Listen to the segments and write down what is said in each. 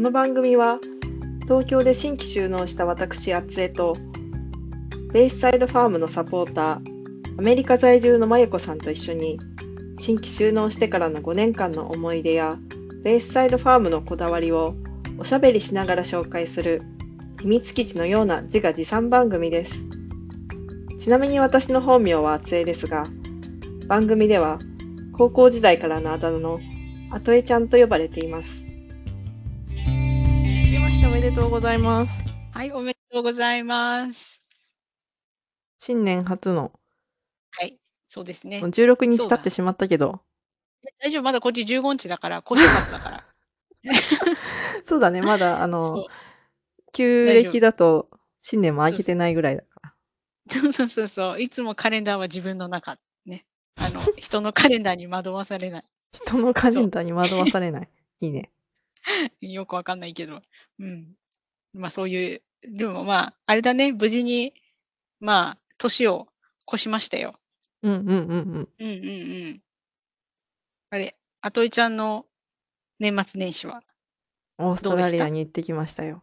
この番組は東京で新規就農した私あつえとベイスサイドファームのサポーターアメリカ在住のまゆこさんと一緒に新規就農してからの5年間の思い出やベイスサイドファームのこだわりをおしゃべりしながら紹介する秘密基地のような自画自賛番組です。ちなみに私の本名はあつえですが番組では高校時代からのあだ名のあとえちゃんと呼ばれています。めでとうございますはい、おめでとうございます。新年初のはい、そうですね。16日経ってしまったけどえ大丈夫、まだこっち15日だから、今週末だから。そうだねまだあの旧暦だと新年も明けてないぐらいだからそうそうそうそう。いつもカレンダーは自分の中。ね。あの、人のカレンダーに惑わされない。人のカレンダーに惑わされないいいね よくわかんないけど。うん。まあそういう、でもまあ、あれだね、無事に、まあ、年を越しましたよ。うんうんうんうんうんうんうん。あれ、あといちゃんの年末年始はオーストラリアに行ってきましたよ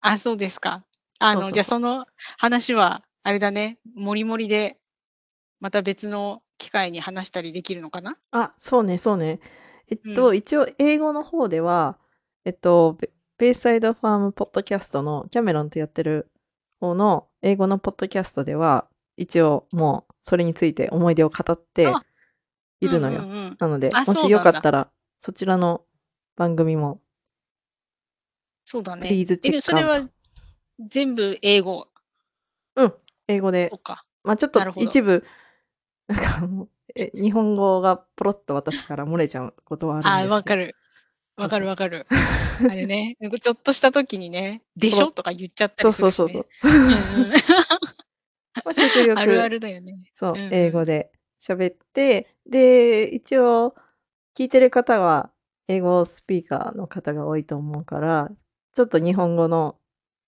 あ、そうですか。あの、そうそうそうじゃあその話は、あれだね、もりもりで、また別の機会に話したりできるのかな？あそうねそうねえっと、う一応英語の方ではえっとベベイサイドファームポッドキャストのキャメロンとやってる方の英語のポッドキャストでは一応もうそれについて思い出を語ってあいるのよ、うんうんうん。なのであもしよかったらそちらの番組もそうだね。Please えで check それは全部英語。英語で。まあちょっと一部なんかもうえ日本語がポロッと私から漏れちゃうことはあるんですあ、けど。わかる。わかるわかる。あれね、ちょっとした時にね、でしょ？とか言っちゃったそうりするし、ね。そうそうそうう。んうああるあるだよね。そう、うんうん。英語で喋って、で、一応、聞いてる方は、英語スピーカーの方が多いと思うから、ちょっと日本語の、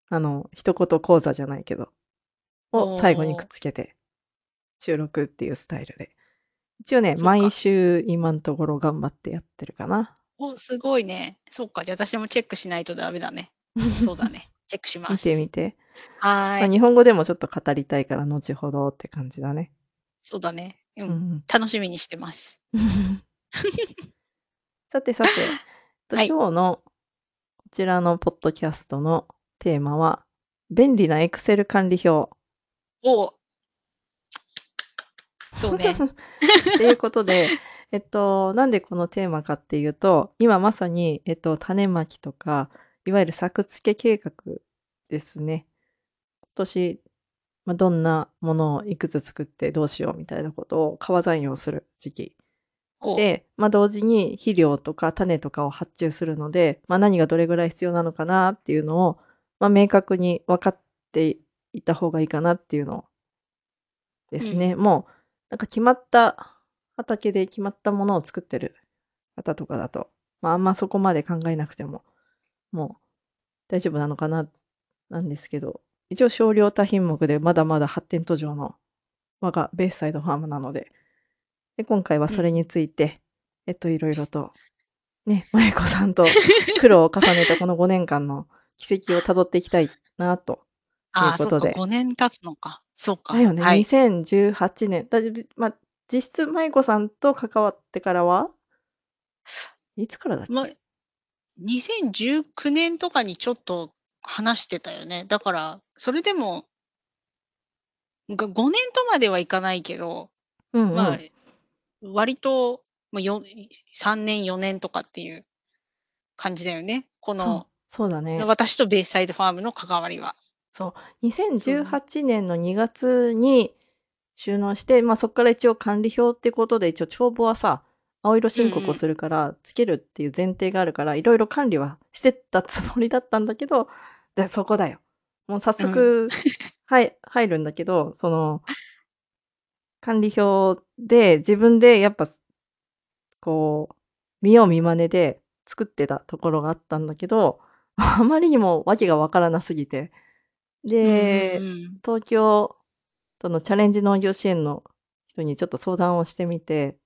あの、一言講座じゃないけど、を最後にくっつけて、収録っていうスタイルで。一応ね、毎週今のところ頑張ってやってるかな。お、すごいね。そっか。じゃあ私もチェックしないとダメだね。そうだね。チェックしま見す。てみて。はまあ、ーい。日本語でもちょっと語りたいから、後ほどって感じだね。そうだね。うん。うん楽しみにしてます。さてさて、とはい今日のこちらのポッドキャストのテーマは、便利な Excel 管理表おそうね。ということで、えっと、なんでこのテーマかっていうと、今まさに、えっと、種まきとか、いわゆる作付け計画ですね。今年、まあ、どんなものをいくつ作ってどうしようみたいなことを川残用する時期おで、まあ、同時に肥料とか種とかを発注するので、まあ、何がどれぐらい必要なのかなっていうのを、まあ、明確に分かっていた方がいいかなっていうのですね。もうなんか決まった畑で決まったものを作ってる方とかだと、まあ、あんまそこまで考えなくてももう大丈夫なのかななんですけど一応少量多品目でまだまだ発展途上の我がベースサイドファームなのでで今回はそれについて、えっといろいろとねまゆこさんと苦労を重ねたこの5年間の軌跡をたどっていきたいなということで5年経つのか。そうか。だよね、はい。2018年だまあ実質まゆこさんと関わってからは？いつからだっけ、ま、2019年とかにちょっと話してたよね。だから、それでも、が5年とまではいかないけど、うんうんまあ、割と、まあ、よ3年、4年とかっていう感じだよね。この、そうだね私とベースサイドファームの関わりは。そう2018年の2月に収納して、まあ、そこから一応管理表ってことで一応帳簿はさ青色申告をするからつけるっていう前提があるから、いろいろ管理はしてたつもりだったんだけどでそこだよ。もう早速、はい入るんだけどその管理表で自分でやっぱこう見よう見まねで作ってたところがあったんだけどあまりにも訳がわからなすぎて。で、うんうんうん。東京とのチャレンジ農業支援の人にちょっと相談をしてみて、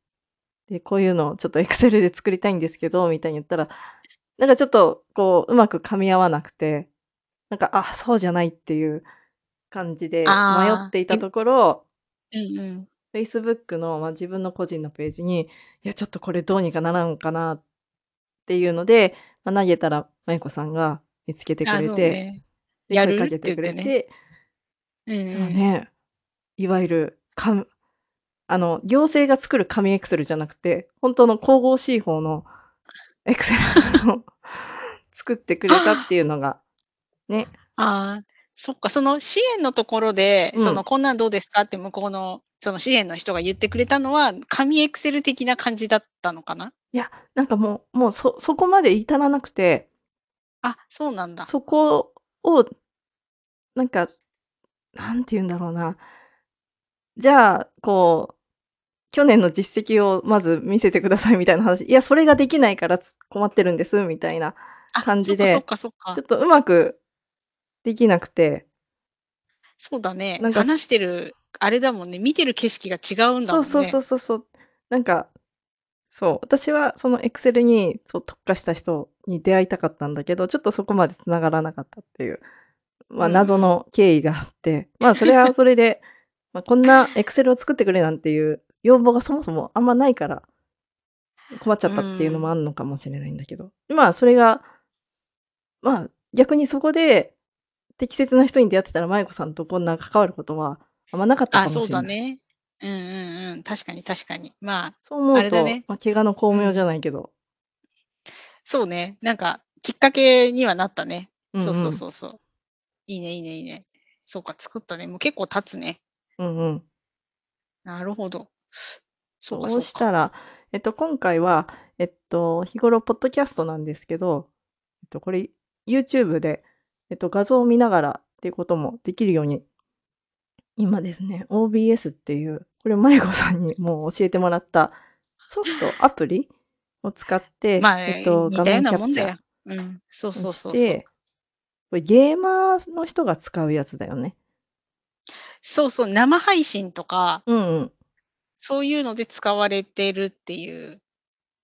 で、こういうのをちょっとエクセルで作りたいんですけど、みたいに言ったら、なんかちょっとこう、うまく噛み合わなくて、なんか、あ、そうじゃないっていう感じで迷っていたところうんうん。Facebook の、ま、自分の個人のページに、いや、ちょっとこれどうにかならんかなっていうので、ま、投げたら、まゆこさんが見つけてくあ、れて、ね。で、やる？声かけて。くれてうんうん。そうね、いわゆる、かんあの、行政が作る紙エクセルじゃなくて、ほんとの神々しい方のエクセルを 作ってくれたっていうのが、ね。ああ、そっか、その支援のところで、うん。その「こんなんどうですか？」って向こうの、その支援の人が言ってくれたのは、紙エクセル的な感じだったのかな？いや、なんかもうもう、そそこまで至らなくてあ、そうなんだ。そこをなんか、何て言うんだろうな。じゃあ、こう、去年の実績をまず見せてくださいみたいな話、いや、それができないからつ困ってるんですみたいなあ、そっかそっ感じで、かそっか。ちょっとうまくできなくてそうだね、なんか、話してするあれだもんね、見てる景色が違うんだそうそうそもんね。うそうそう。なんか、そう、私はそのエクセルに、そう、特化した人に出会いたかったんだけど、ちょっとそこまで繋がらなかったっていう、うんま、謎うん。の経緯があって、まあ、それはそれで、ま、こんなエクセルを作ってくれなんていう要望がそもそもあんまないから困っちゃうったっていうのもん。あんのかもしれないんだけど。まあ、それがまあ、逆にそこで、適切な人に出会ってたら、まゆこさんとこんな関わることはあんまなかったあ、かもそうしんない。だね。うんうんうん、確かに確かに。まあ、そう思うと、あれだね。ま、怪我の功うん。名じゃないけどそうね、なんかきっかけにはなったね。そうそううんうん。そうそう。いいねいいねいいね。そっか、作ったね。もう結構経つね。うんうん。なるほど。そうかそうそうか。したら、えっと、今回は、えっと、日頃ポッドキャストなんですけど、えっと、これ、YouTube で、えっと、画像を見ながらっていうこともできるように今ですね、OBS っていう、これまゆこさんにもう教えてもらったソフト、アプリを使って、まあ、えっと、画似たよう面キャプチャー。うん、そうをそうそうそう。して、これゲーマーの人が使うやつだよね。そうそう、生配信とかうんうん。そういうので使われてるっていう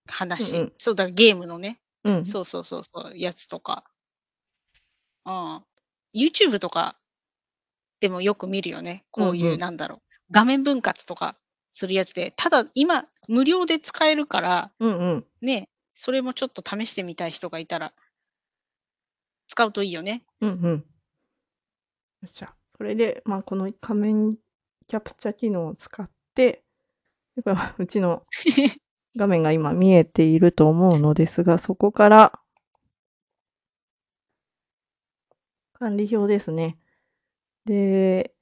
話。うんうん。そうだ、ゲームのね。うん。そうそうそうそう、やつとか。ああ、YouTube とかでもよく見るよね。こういううんうん。なんだろう、画面分割とかするやつで、ただ今無料で使えるから、うんうん。ね、それもちょっと試してみたい人がいたら使うといいよね。うんうん。よっしゃ。それで、ま、この画面キャプチャ機能を使って、うちの 画面が今見えていると思うのですが、そこから管理表ですね。で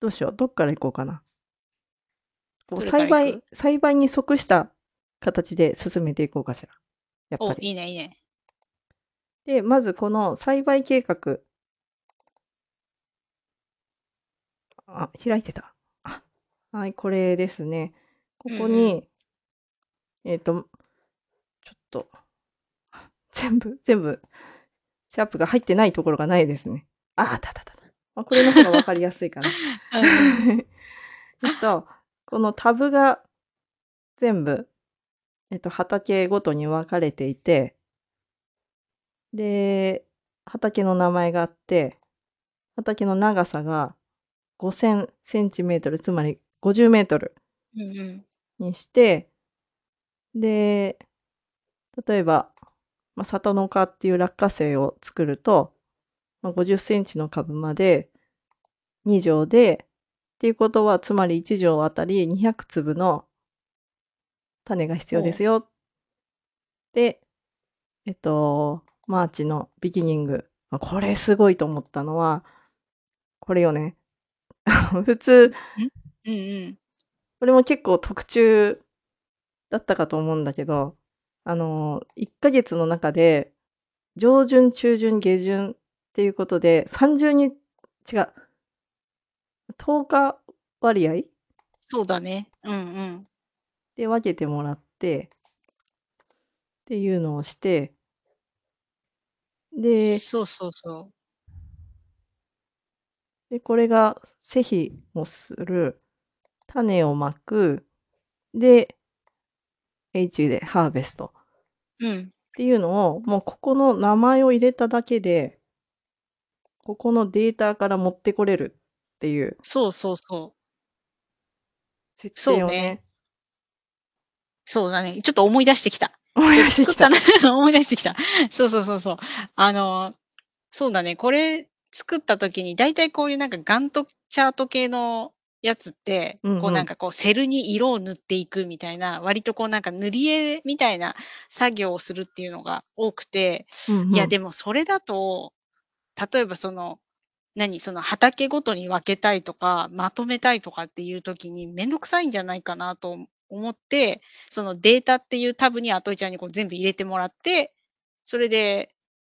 どうしよう、どっから行こうかな。こう栽培？栽培に即した形で進めていこうかしら、やっぱお、り。いいねいいね。で、まずこの栽培計画あ、開いてた。あ、はい、これですね。こうんうん。こにえっとちょっと、全部全部、シャープが入ってないところがないですね。あ、あったたあった。ま、これの方が分かりやすいかな。えっと、このタブが全部、えっと、畑ごとに分かれていてで、畑の名前があって、畑の長さが 5000cm、つまり 50m うんうん。にしてで、例えば、ま、里の花っていう落花生を作ると、ま、50cm の株まで2錠で、っていうことは、つまり1錠あたり200粒の種が必要で。すよ。で、えっと、マーチのビギニング、ま、これすごいと思ったのは、これよね。普通ん？うんうん。これも結構特注だったかと思うんだけど、あの、1ヶ月の中で、上旬、中旬、下旬っていうことで、30に違う。10日割合？そうだね。うんうん。で、分けてもらってっていうのをしてでそうそうそう。で、これが施肥をする、種を蒔く、で H でハーベスト。うん。ていうのを、もうここの名前を入れただけでここのデータから持ってこれるっていうそうそうそう。設そうをね、そうだね。ちょっと思い出してきた。思い出してきた。作ったな、そ う思い出してきた。そうそうそうそう。あの、そうだね。これ作った時に、だいたいこういうなんかガントチャート系のやつって、うんうんこうなんかこうセルに色を塗っていくみたいな、割とこうなんか塗り絵みたいな作業をするっていうのが多くて、うんうんいやでもそれだと、例えばその、何その畑ごとに分けたいとか、まとめたいとかっていう時にめんどくさいんじゃないかなと思って、そのデータっていうタブにあといちゃんにこう全部入れてもらって、それで、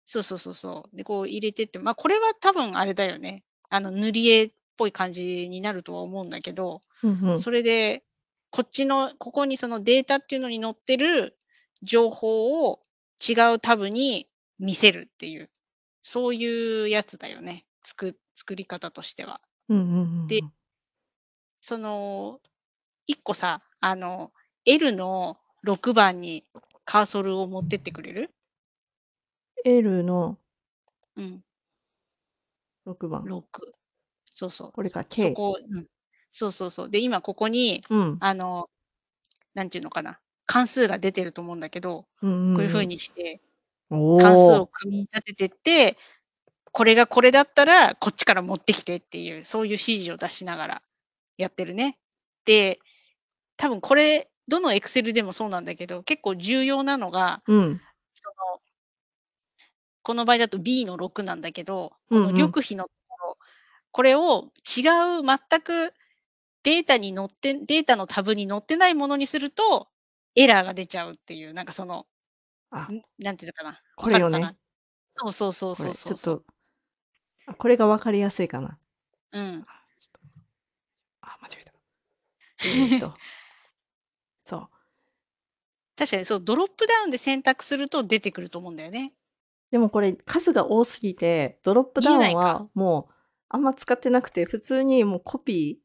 そうそうそうそう。で、こう入れてって、まあこれは多分あれだよね。あの塗り絵っぽい感じになるとは思うんだけど、うんうんそれで、こっちの、ここにそのデータっていうのに載ってる情報を違うタブに見せるっていう、そういうやつだよね。作、作り方としては。うんうんうんでその、一個さ、あの、L の6番にカーソルを持ってってくれる？L のうん、6番。6。そうそう。これか、そ K。こ、うん。そうそうそう。で、今ここに、うん。あの、なんていうのかな。関数が出てると思うんだけど、うんこういう風にして、お関数をー組み立ててって、これがこれだったら、こっちから持ってきてっていう、そういう指示を出しながらやってるね。で、多分これ、どの Excel でもそうなんだけど、結構重要なのが、うん。その、この場合だと B の6なんだけど、このうんうん緑比のとこれを違う、全くデータに載って、データのタブに載ってないものにすると、エラーが出ちゃうっていう、なんかその、なんていうのかな？これよねそうそうそうそうそうそう。ょっと、あこれがわかりやすいかな。うん。あ、ちょっとあ間違えた。えーっと、そう。確かにそう、ドロップダウンで選択すると出てくると思うんだよね。でもこれ数が多すぎて、ドロップダウンはもうあんま使ってなくて、普通にもうコピ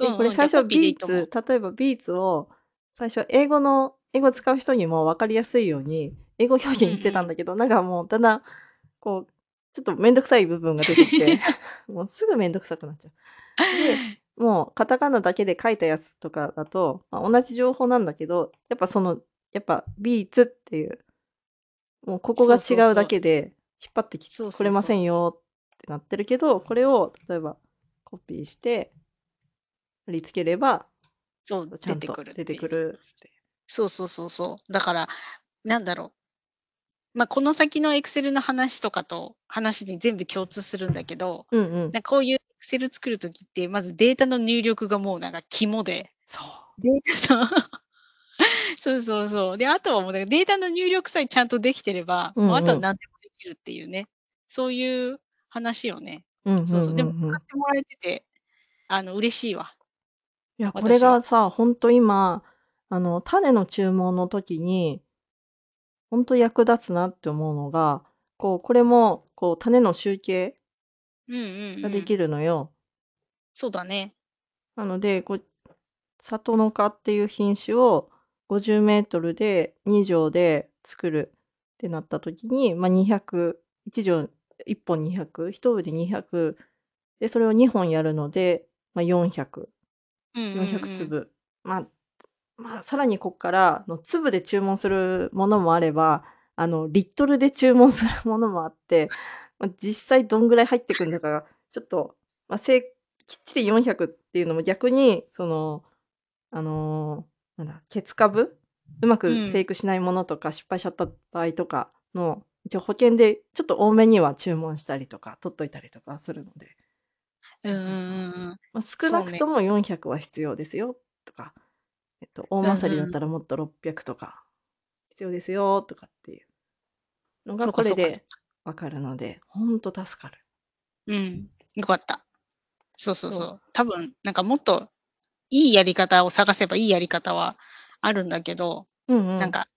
ー。うんうん。でこれ最初ビーツ、例えばビーツを最初英語の、英語使う人にも分かりやすいように、英語表現にしてたんだけど、なんかもうだんだん、こう、ちょっとめんどくさい部分が出てきて、もうすぐめんどくさくなっちゃう。で、もうカタカナだけで書いたやつとかだと、まあ、同じ情報なんだけど、やっぱその、やっぱビーツっていう、もうここが違うだけで引っ張ってきそうそうそう。くれませんよってなってるけど、これを例えばコピーして、貼り付ければ、そう、ちゃんと出てくる。そうそうそうそう。だから、なんだろう。まあ、この先の Excel の話とかと話に全部共通するんだけど、うんうん。なんかこういう Excel 作るときって、まずデータの入力がもうなんか肝で、そう。データ そうそうそう。で、あとはもうデータの入力さえちゃんとできてれば、うんうんもうあとは何でもできるっていうね。そういう話よね。うんうんうん、そうそう。でもうん使ってもらえてて、あの、嬉しいわ。いや、こ私れがさ、ほんと今、あの、種の注文の時に、ほんと役立つなって思うのが、こう、これも、こう、種の集計うんうん、うん。ができるのよ。そうだね。なので、こう、里の花っていう品種を50メートルで2錠で作るってなった時に、まあ、200、1錠、1本200、1部で200、で、それを2本やるので、まあ、400。うんうん、うん。400粒。まあ、まあ、さらにここからの粒で注文するものもあれば、あの、リットルで注文するものもあって、まあ、実際どんぐらい入ってくるのかが、ちょっと、まあ、せいきっちり400っていうのも逆に、その、あのーなんだ、ケツ株うまくうん生育しないものとか、失敗しちゃった場合とかの、一応保険でちょっと多めには注文したりとか、取っといたりとかするので。少なくとも400は必要ですよとか、えっと、大まさりだったらもっと600とか必要ですよとかっていうのがこれでわかるので、ほんと助かる。うん。よかった。そうそうそう。そう多分、なんかもっといいやり方を探せばいいやり方はあるんだけど、うんうん。なんか、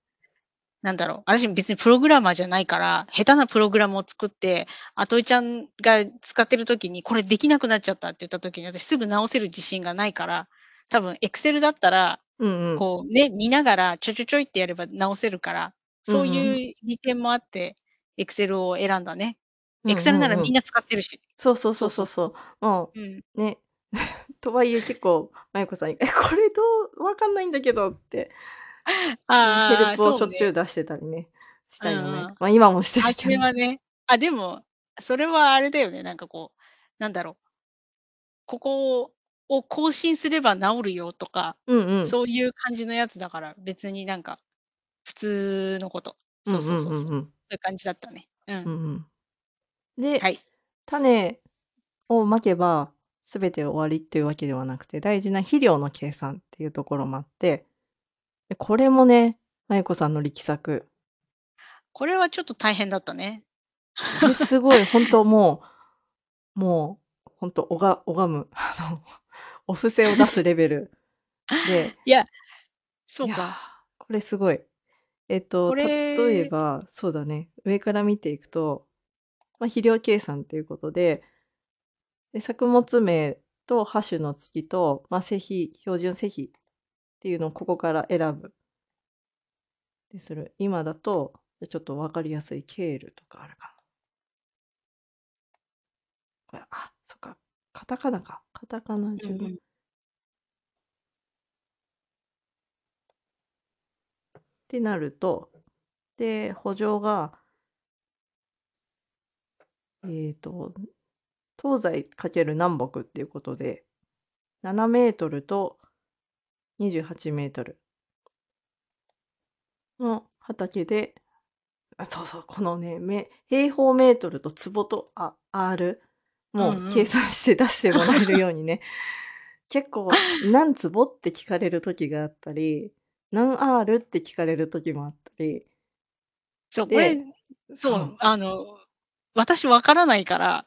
なんだろう。私別にプログラマーじゃないから、下手なプログラムを作って、あといちゃんが使ってる時に、これできなくなっちゃったって言った時に、私すぐ直せる自信がないから、多分、エクセルだったら、うんうん。こうね、見ながら、ちょちょちょいってやれば直せるから、そう。いう利点もあって、エクセルを選んだね。うんエクセルな。らみんな使ってるし。そうそうそそうそうそうそうそう。もう。うん。う、ね。とはいえ結構、マユコさん、「え、これどう分かんないんだけど」って。ああルああああ、プをしょ。っちゅう出してたりね、しうんたよね。うん。ま、今もしてる初けど。めはね。あ、でも、それはあれだよね、なんかこう、なんだろう。ここを更新すれば治るよとか、うんうん。そういう感じのやつだから、別になんか、普通のこと。そううんうそうそうそう。んうんうん。そういう感じだったね。うん。うんうん。で、はい。種をまけば、全て終わりっていうわけではなくて、大事な肥料の計算っていうところもあって。で、これもね、マユコさんの力作。これはちょっと大変だったね。これすごい、ほんともうもう、ほんと、おが拝む、あの、お布施を出すレベルで いや、そうか。これすごい。えっと、こ例えれば、そうだね、上から見ていくと、ま、肥料計算っていうことでで、作物名と葉種の月と、ま、施肥標準施肥っていうのをここから選ぶ。でする。今だと、ちょっと分かりやすいケールとかあるかな。これ、あ、そっか、カタカナか。カタカナ順のうんうん。ってなると、で、圃場がえっと、東西×南北っていうことで、7m と 28m。の畑であ、そうそう、このね、め平方メートルと坪と、あ、アール、もう計。算して出してもらえるようにね。結構何坪って聞かれる時があったり、何アールって聞かれる時もあったり。そう、これでそう、そう。あの、私分からないから、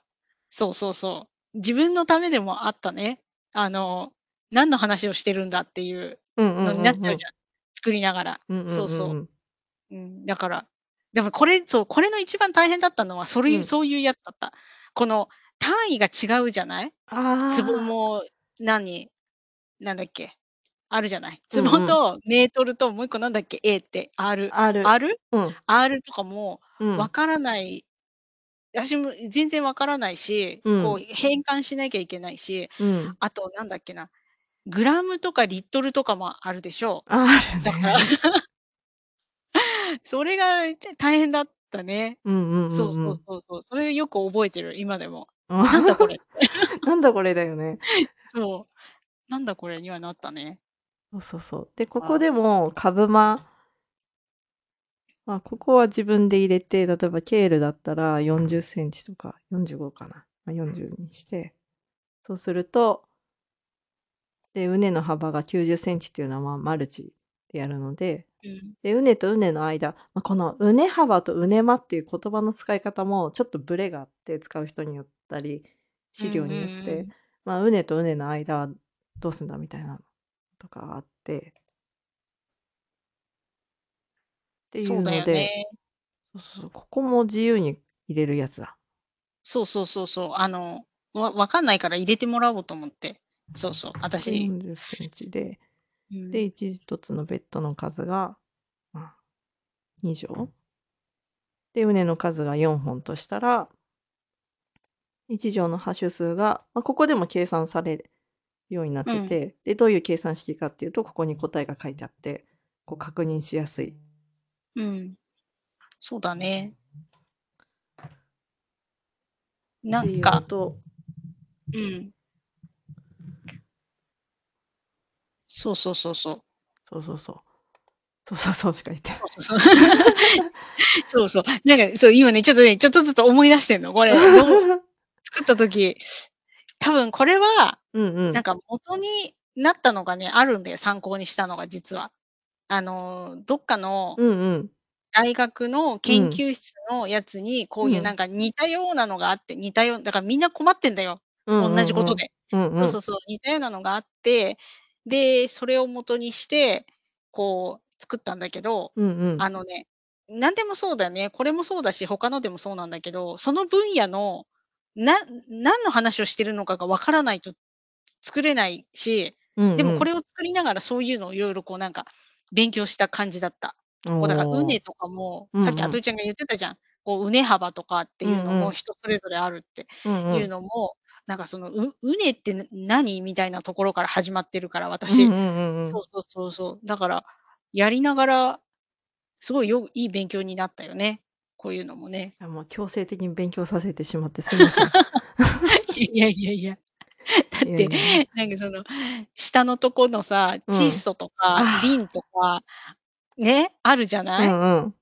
そうそうそう、自分のためでもあったね。あの、何の話をしてるんだっていうのに。なっちゃうじゃん、作りながら。そうそうん。う。うん、だから、でもこれ、そう、これの一番大変だったのは、それうん。そういうやつだった。この単位が違うじゃない？坪ああ。も何？なんだっけ、あるじゃない？うんうん。坪とメートルともう1個なんだっけ、A って、アール、アール、アール？うん。アールとかもうん。分からない私も全然分からないし、うん。こう変換しなきゃいけないし、うん。あとなんだっけな、グラムとかリットルとかもあるでしょあるう。だからね。それが、て大変だったね。うんうんうそうそうんうん。そうそう。それよく覚えてる、今でも。なんだこれ。なんだこれだよね。そう。なんだこれにはなったね。そうそうそう。で、ここああ。でも株間ま、ここは自分で入れて、例えばケールだったら 40cm とか45かな。ま、40にして、そうするとで、畝の幅が 90cm っていうのは、ま、マルチでやるので、うん。で、畝と畝の間、ま、この畝幅と畝間っていう言葉の使い方もちょっとブレがあって、使う人によったり、資料によって、うん。ま、畝と畝の間はどうすんだみたいなとかがあってっていそうので。そうそう、ここも自由に入れるやつだ。そうそうそうそう。あの、わ分かんないから入れてもらおうと思って。そうそう、あたで、し 40cm で、で、うん。1つのベッドの数が、ま、2畳？で、畝の数が4本としたら1畳の葉種数が、ま、ここでも計算されるようになっうん。てて、で、どういう計算式かっていうと、ここに答えが書いてあって、こう確認しやすい。うん。そうだね。なんかとうん。そうそうそうそう。そうそうそう。そうそうそうしか言ってない。そうそうそう。そうそう。なんか、そう、今ね、ちょっとね、ちょっとずつ思い出してんの。これ、作った時、多分これは、うんうん。なんか元になったのがね、あるんだよ、参考にしたのが実は。あの、どっかのうんうん。大学のうん。研究室のやつに、こういうなうん。んか似たようなのがあって、似たようだからみんな困ってんだよ、うんおんなじ。ことで。うんうん。そうそうそう、似たようなのがあって、で、それを元にして、こう作ったんだけど、うんうん。あのね、なんでもそうだよね、これもそうだし、他のでもそうなんだけど、その分野の、な何の話をしてるのかが分からないと、つ作れないし、うんうん。でもこれを作りながらそういうのを色々こうなんか勉強した感じだった。こうだから、おお。畝とかも、さっきうんうん。アトイちゃんが言ってたじゃん。こう畝幅とかっていうのもうんうん。人それぞれあるってうんうん。いうのも、なんかその、う畝ってな何みたいなところから始まってるから、私。そうそうそうそう。だから、やりながら、すごいよいい勉強になったよね。こういうのもね。いや、もう強制的に勉強させてしまってすいません。いやいやいや。だって。なんかその、下のとこのさ、うん。窒素とかああ。リンとか、ね、あるじゃうない？んうん。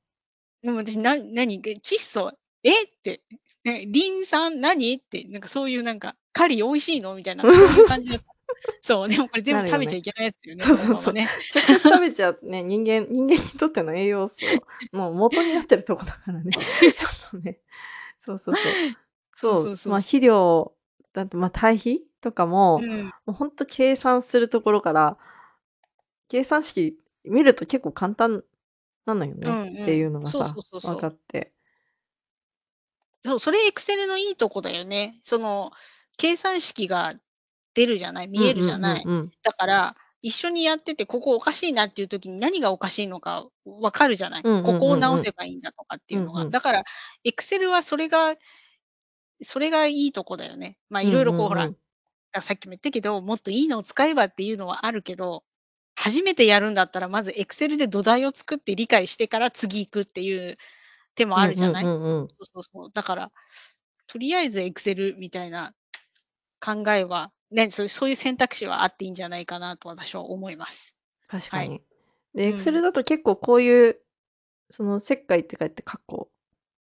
でも私、な何、げ窒素、え？って、ね、リン酸何？って、なんかそういうなんか、カリ美味しいの？みたいな、そういう感じだった。そう、でもこれ全部。食べちゃいけないやつだよね、そうそうそう。ね。直接食べちゃね、人間人間にとっての栄養素の元になってるとこだからね。ちょっとね。そうそうそう。そうそう、ま、そうそうそう。肥料だと、ま、堆肥とかも、うん。もうほんと計算するところから計算式見ると結構簡単なのようんねっていうのがさ、分。かって。そう、それエクセルのいいとこだよね。その、計算式が出るじゃない、見えるうんうんじゃない。うんうん。だから、一緒にやってて、ここおかしいなっていう時に何がおかしいのか分かるじゃない。うんうんここをうんうん。直せばいいんだとかっていうのが。うんうん。だから、エクセルはそれがそれがいいとこだよね。ま、うん色々こうほら、うんうん。あ、さっきも言ったけど、もっといいのを使えばっていうのはあるけど、初めてやるんだったら、まずエクセルで土台を作って理解してから次行くっていう手もあるじゃない？うんうん。そうそうそう。だから、とりあえずエクセルみたいな考えは、ね、そういうそういう選択肢はあっていいんじゃないかなと私は思います。はい。確かに。で、エクセルうん。だと結構こういう、その切開って書いて括弧、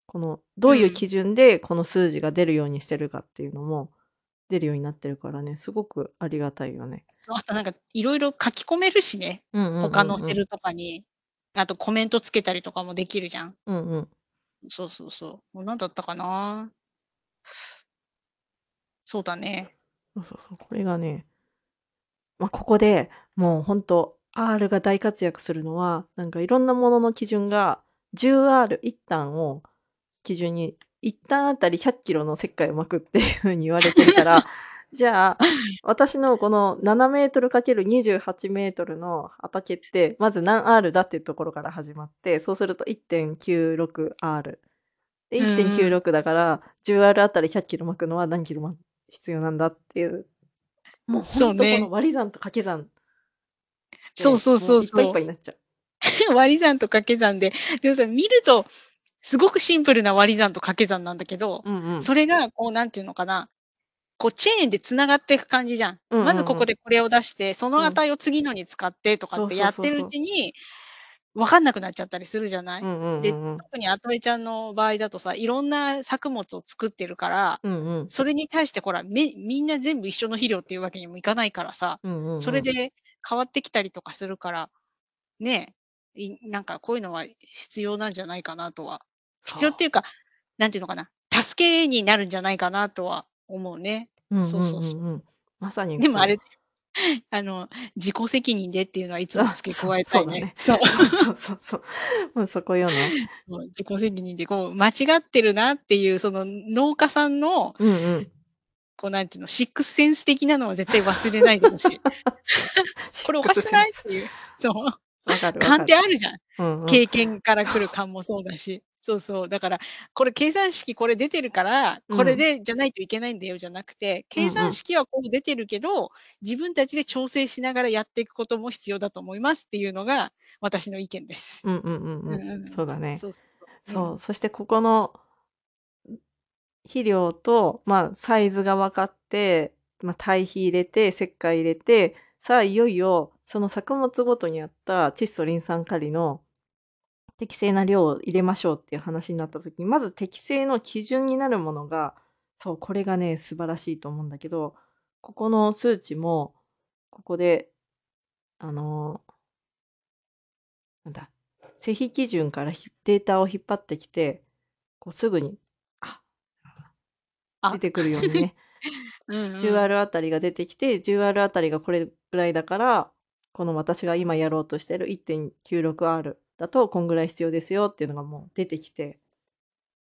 このどういううん。基準でこの数字が出るようにしてるかっていうのも、出るようになってるからね、すごくありがたいよね。あとなんか色々書き込めるしね。うんうん他うんうん。のセルとかに。あとコメントつけたりとかもできるじゃん。うんうん。そうそうそう。もうなんだったかな。そうだね。そうそうそう、これがねま、ここで、もうほんと、R が大活躍するのは、なんかいろんなものの基準が 10R、1単を基準に、1単あたり 100kg の石灰を撒くっていう風に言われてるから、じゃあ、私のこの 7m×28m の畑って、まず何 R だっていうところから始まって、そうすると 1.96R。で、いうんってんきゅううん。ろくだから、10R あたり 100kg 撒くのは何 kg ま必要なんだっていう。もうほんとこのそうね。割り算と掛け算で、そうそうもういっぱいいっそうそう。ぱいになっちゃう。割り算と掛け算で、でもさ、見るとすごくシンプルな割り算と掛け算なんだけど、うんうん。それがこう何て言うのかな、こうチェーンで繋がってく感じじゃん。うんまずこうんうん。こでこれを出して、そのうん。値を次のに使ってとかってやってるう。ちに、分かんなくなっちゃったりするじゃない？うんうんうで、んうん。特にアトエちゃんの場合だとさ、いろんな作物を作ってるから、うんうん。それに対してほら、めみんな全部一緒の肥料っていうわけにもいかないからさ、うんうんうん。それで変わってきたりとかするから、ね、いなんかこういうのは必要なんじゃないかなとは。必要っていうか、なんていうのかな、助けになるんじゃないかなとは思うね。うんうんそうそうそう。うんうん。まさにでもあれ。あの、自己責任でっていうのはいつもあ、付け加えたいね。そう。そう。そうそうそうそこよね。もう自己責任でこう間違ってるなっていうその農家さんのうんうん。こうなんていうの、シックスセンス的なのは絶対忘れないで欲しい。これおかしく。ない？っていう。そう。分かる分勘っかる。てあるじゃん。うんうん。経験から来る勘もそうだし。そうそう。だから、これ計算式これ出てるから、これうん。でじゃないといけないんだよじゃなくて、計算うんうん。式はこう出てるけど、自分たちで調整しながらやっていくことも必要だと思いますっていうのが私の意見です。うんうんうんうん。うんうんうん。そうだね。そうそうそう。うん。そう、そしてここの肥料と、ま、サイズが分かって、ま、堆肥入れて、石灰入れて、さあいよいよ、その作物ごとにあった窒素、リン酸、カリの適正な量を入れましょうっていう話になった時に、まず適正の基準になるものが、そう、これがね、素晴らしいと思うんだけど、ここの数値も、ここで、あのなんだ、施肥基準からひデータを引っ張ってきて、こうすぐに、あ出あ。てくるようにね。うんじゅううん。アールあたりが出てきて、10R あたりがこれぐらいだから、この私が今やろうとしてる 1.96R だとこんぐらい必要ですよっていうのがもう出てきてっ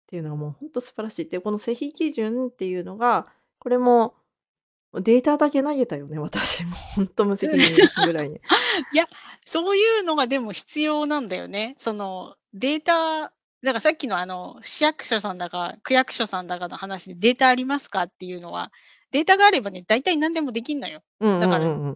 ていうのがもうほんと素晴らしい。で、この施肥基準っていうのが、これもデータだけ投げたよね、私も。ほんと無責任ぐらいに。いや、そういうのがでも必要なんだよね。そのデータだからさっきのあの、市役所さんだか、区役所さんだかの話でデータありますかっていうのは、データがあればね、大体何でもできんのよ。だから。そ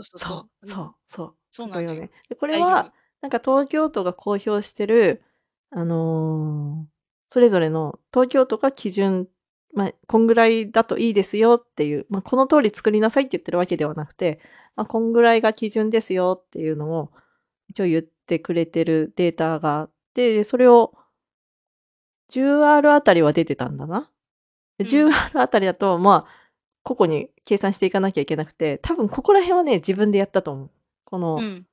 うそうそそう。う、そう、そう。そうなのよ。これよね。で、これ。は、なんか東京都が公表してる、あの、それぞれの東京都が基準、ま、こんぐらいだといいですよっていう、ま、この通り作りなさいって言ってるわけではなくて、ま、こんぐらいが基準ですよっていうのを、一応言ってくれてるデータがあって、それを 10R あたりは出てたんだな。で、うん。10R あたりだと、まあ、個々に計算していかなきゃいけなくて、多分ここら辺はね、自分でやったと思う。こうのん。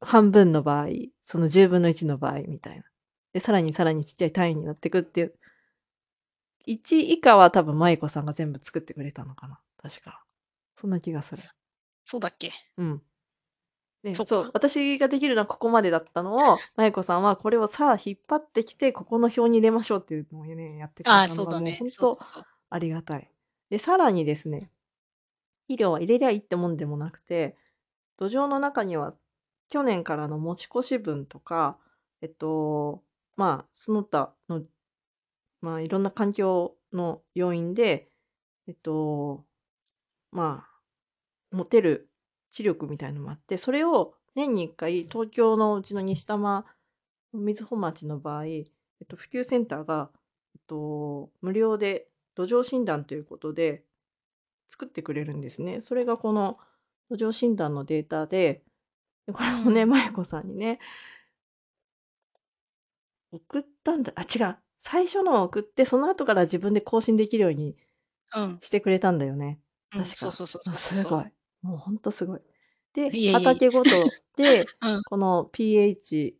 半分の場合、その10分の1の場合みたいな。で、さらにさらにちっちゃい単位になってくっていう。1以下は多分舞子さんが全部作ってくれたのかな、確か。そんな気がする。そうだっけ？うん。で、そっそう、か。私ができるのはここまでだったのを、舞子さんはこれをさあ引っ張ってきて、ここの表に入れましょうっていうのをね、やってくれたのがもうそうだね。ほんとそうそうそう。ありがたい。で、さらにですね、肥料は入れりゃいいってもんでもなくて、土壌の中には去年からの持ち越し分とか、えっと、まあ、その他の、まあ、いろんな環境の要因で、えっと、まあ、持てる知力みたいのもあって、それを年に1回東京のうちの西多摩瑞穂町の場合、えっと、普及センターが、えっと、無料で土壌診断ということで作ってくれるんですね。それがこの土壌診断のデータで、で、これうもね、ん。舞子さんにね送ったんだあ、違う。最初のを送って、その後から自分で更新できるようにうん。してくれたんだよね。うん、確か。そうそうそうもそううそうそすごい。もうほんとすごい。で、畑ごとで、うん。この pH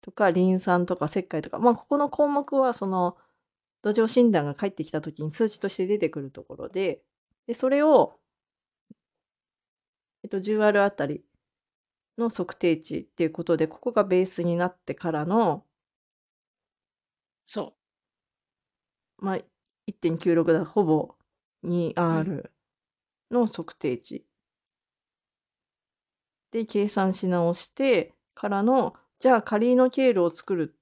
とかリン酸とか石灰とか、ま、ここの項目はその土壌診断が返ってきた時に数値として出てくるところで、で、それをえっと、10R あたりの測定値っていうことで、ここがベースになってからのそう。ま、1.96だ、ほぼうん。2R の測定値。で、計算し直してからの、じゃあ仮の経路を作る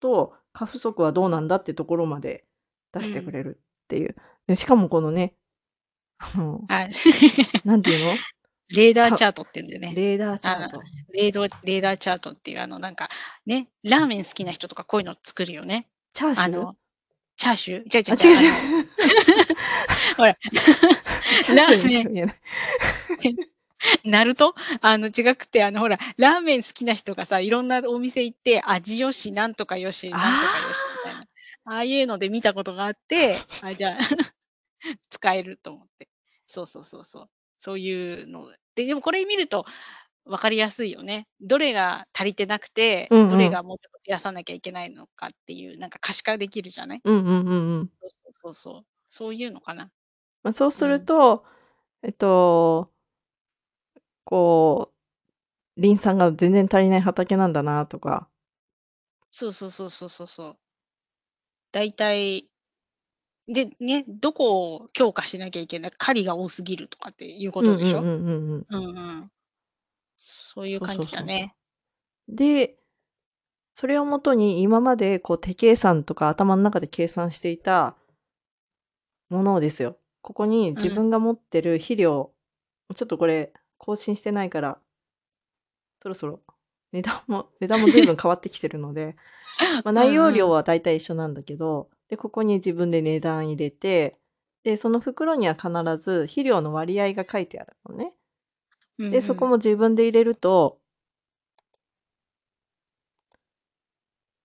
と、過不足はどうなんだってところまで出うん。してくれるっていう。で、しかもこのね、あの、はい。なんていうの？レーダーかチャートって言うんだよね。レーダーチャート。レードレーダーチャートっていうあのなんか、ね、ラーメン好きな人とかこういうの作るよね。チャーシュー？あの、チャーシュー？違うあ、違う違う、違う。ほら、ラーメンない。ナルト？あの違くて、あのほら、ラーメン好きな人がさ、いろんなお店行って、味よし、なんとかよし、なんとかよしみたい。な。ああいうので見たことがあって、あ、じゃあ 使えると思って。そうそうそうそう。そういうので、でもこれ見ると分かりやすいよね。どれが足りてなくて、うんうん。どれがもっと増やさなきゃいけないのかっていう、なんか可視化できるじゃない？うんうんうんうん。そうそうそうそう。そういうのかな。ま、そうすうん。ると、えっとこう、リン酸が全然足りない畑なんだなとか。そうそうそうそうそうそう。だいたいで、ね、どこを強化しなきゃいけない、狩りが多すぎるとかっていうこうんとでしょ？うんうんうんうん。うんうん。そういう感。じだね。で、それをもとに今までこう手計算とか頭の中で計算していたものをですよ、ここに自うん。分が持ってる肥料、ちょっとこれ更新してないからそろそろ値段も値段も随分変わってきてるので、ま、う内容。量はだいたい一緒なんだけど、で、ここに自分で値段入れて、で、その袋には必ず肥料の割合が書いてあるのね。で、うんうん。そこも自分で入れると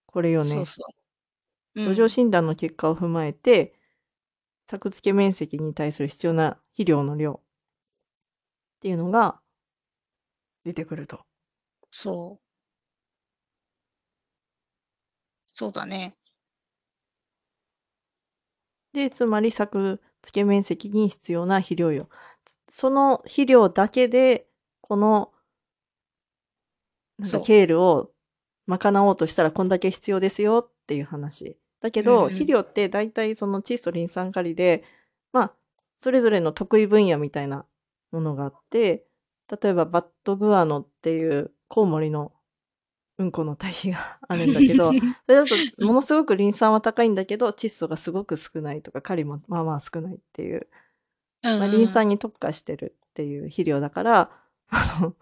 これよね。そうそう。う土壌ん。診断の結果を踏まえて、作付面積に対する必要な肥料の量っていうのが出てくると。そう。そうだね。で、つまり作付面積に必要な肥料量。つその肥料だけで、このなんかそう。経路を賄おうとしたらこんだけ必要ですよっていう話。だけうんど、うん。肥料ってだいたいその窒素リン酸カリで、ま、それぞれの得意分野みたいなものがあって、例えばバッドグアノっていうコウモリのうんこの堆肥があるんだけど、それだとものすごくリン酸は高いんだけど、窒素がすごく少ないとか、カリもまあまあ少ないっていう、まあ、リン酸に特化してるっていう肥料だから、あの、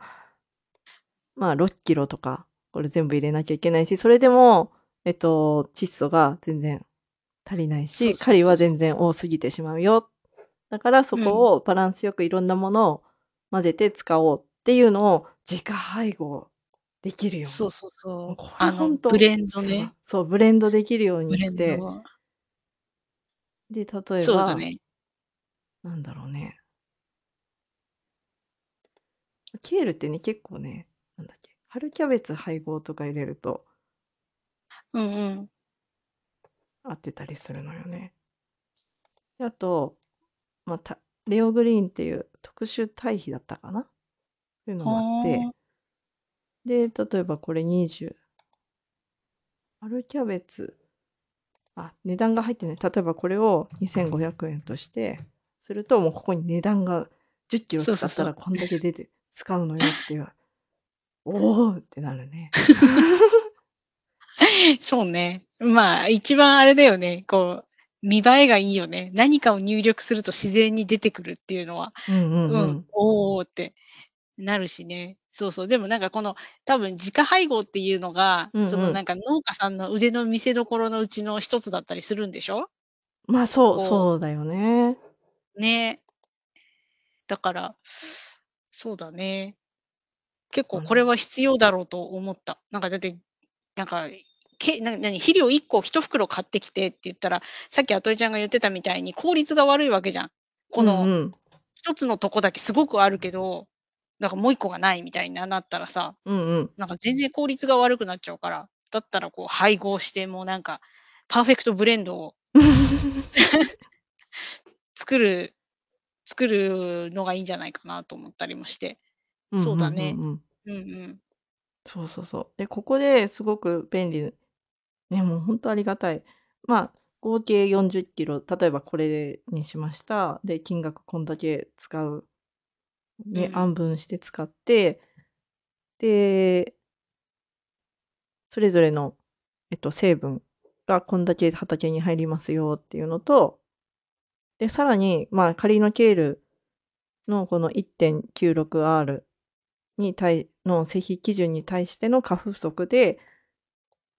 まあ6キロとか、これ全部入れなきゃいけないし、それでも、えっと、窒素が全然足りないし、カリは全然多すぎてしまうよ。だからそこをバランスよくいろんなものを混ぜて使おうっていうのを自家配合できるように。そうそうそうこれ。あの、ブレンドそうね。そう、ブレンドできるようにして、ド。で、例えば、そうだね。なんだろうね。ケールってね、結構ね、なんだっけ、春キャベツ配合とか入れるとうんうん。合ってたりするのよね。であと、まあ、たレオグリーンっていう特殊堆肥だったかな？そういうのもあっては、で、例えばこれ20。春キャベツ。あ、値段が入ってない。例えばこれを2500円として、するともうここに値段が10キロ使ったらこんだけ出て使うのよっていう。おーってなるね。そうね。まあ、一番あれだよね。こう、見栄えがいいよね。何かを入力すると自然に出てくるっていうのは、うんうんう、うんん。おーってなるしね。そうそう。でもなんかこの、多分自家配合っていうのが、うんうんそのなんか農家さんの腕の見せ所のうちの一つだったりするんでしょ？まあそう、そうだよね。ね。だから、そうだね。結構これは必要だろうと思った。なんかだって、なんか、けな何肥料1個1袋買ってきてって言ったら、さっきあとりちゃんが言ってたみたいに効率が悪いわけじゃん。こうんのうん。一つのとこだけすごくあるけど、なんかもう一個がないみたいになったらさ、うんうん。なんか全然効率が悪くなっちゃうから、だったらこう配合してもうなんか、パーフェクトブレンドを 作る、作るのがいいんじゃないかなと思ったりもして。そうだねんんうんうんうんうん。そうそうそう。で、ここですごく便利。ね、もう本当ありがたい。まあ、合計40キロ、例えばこれにしました。で、金額こんだけ使う。ね、うん。暗分して使って、で、それぞれの、えっと、成分がこんだけ畑に入りますよっていうのと、で、さらに、まあ、仮のケールのこの 1.96R に対の製品基準に対しての過不足で、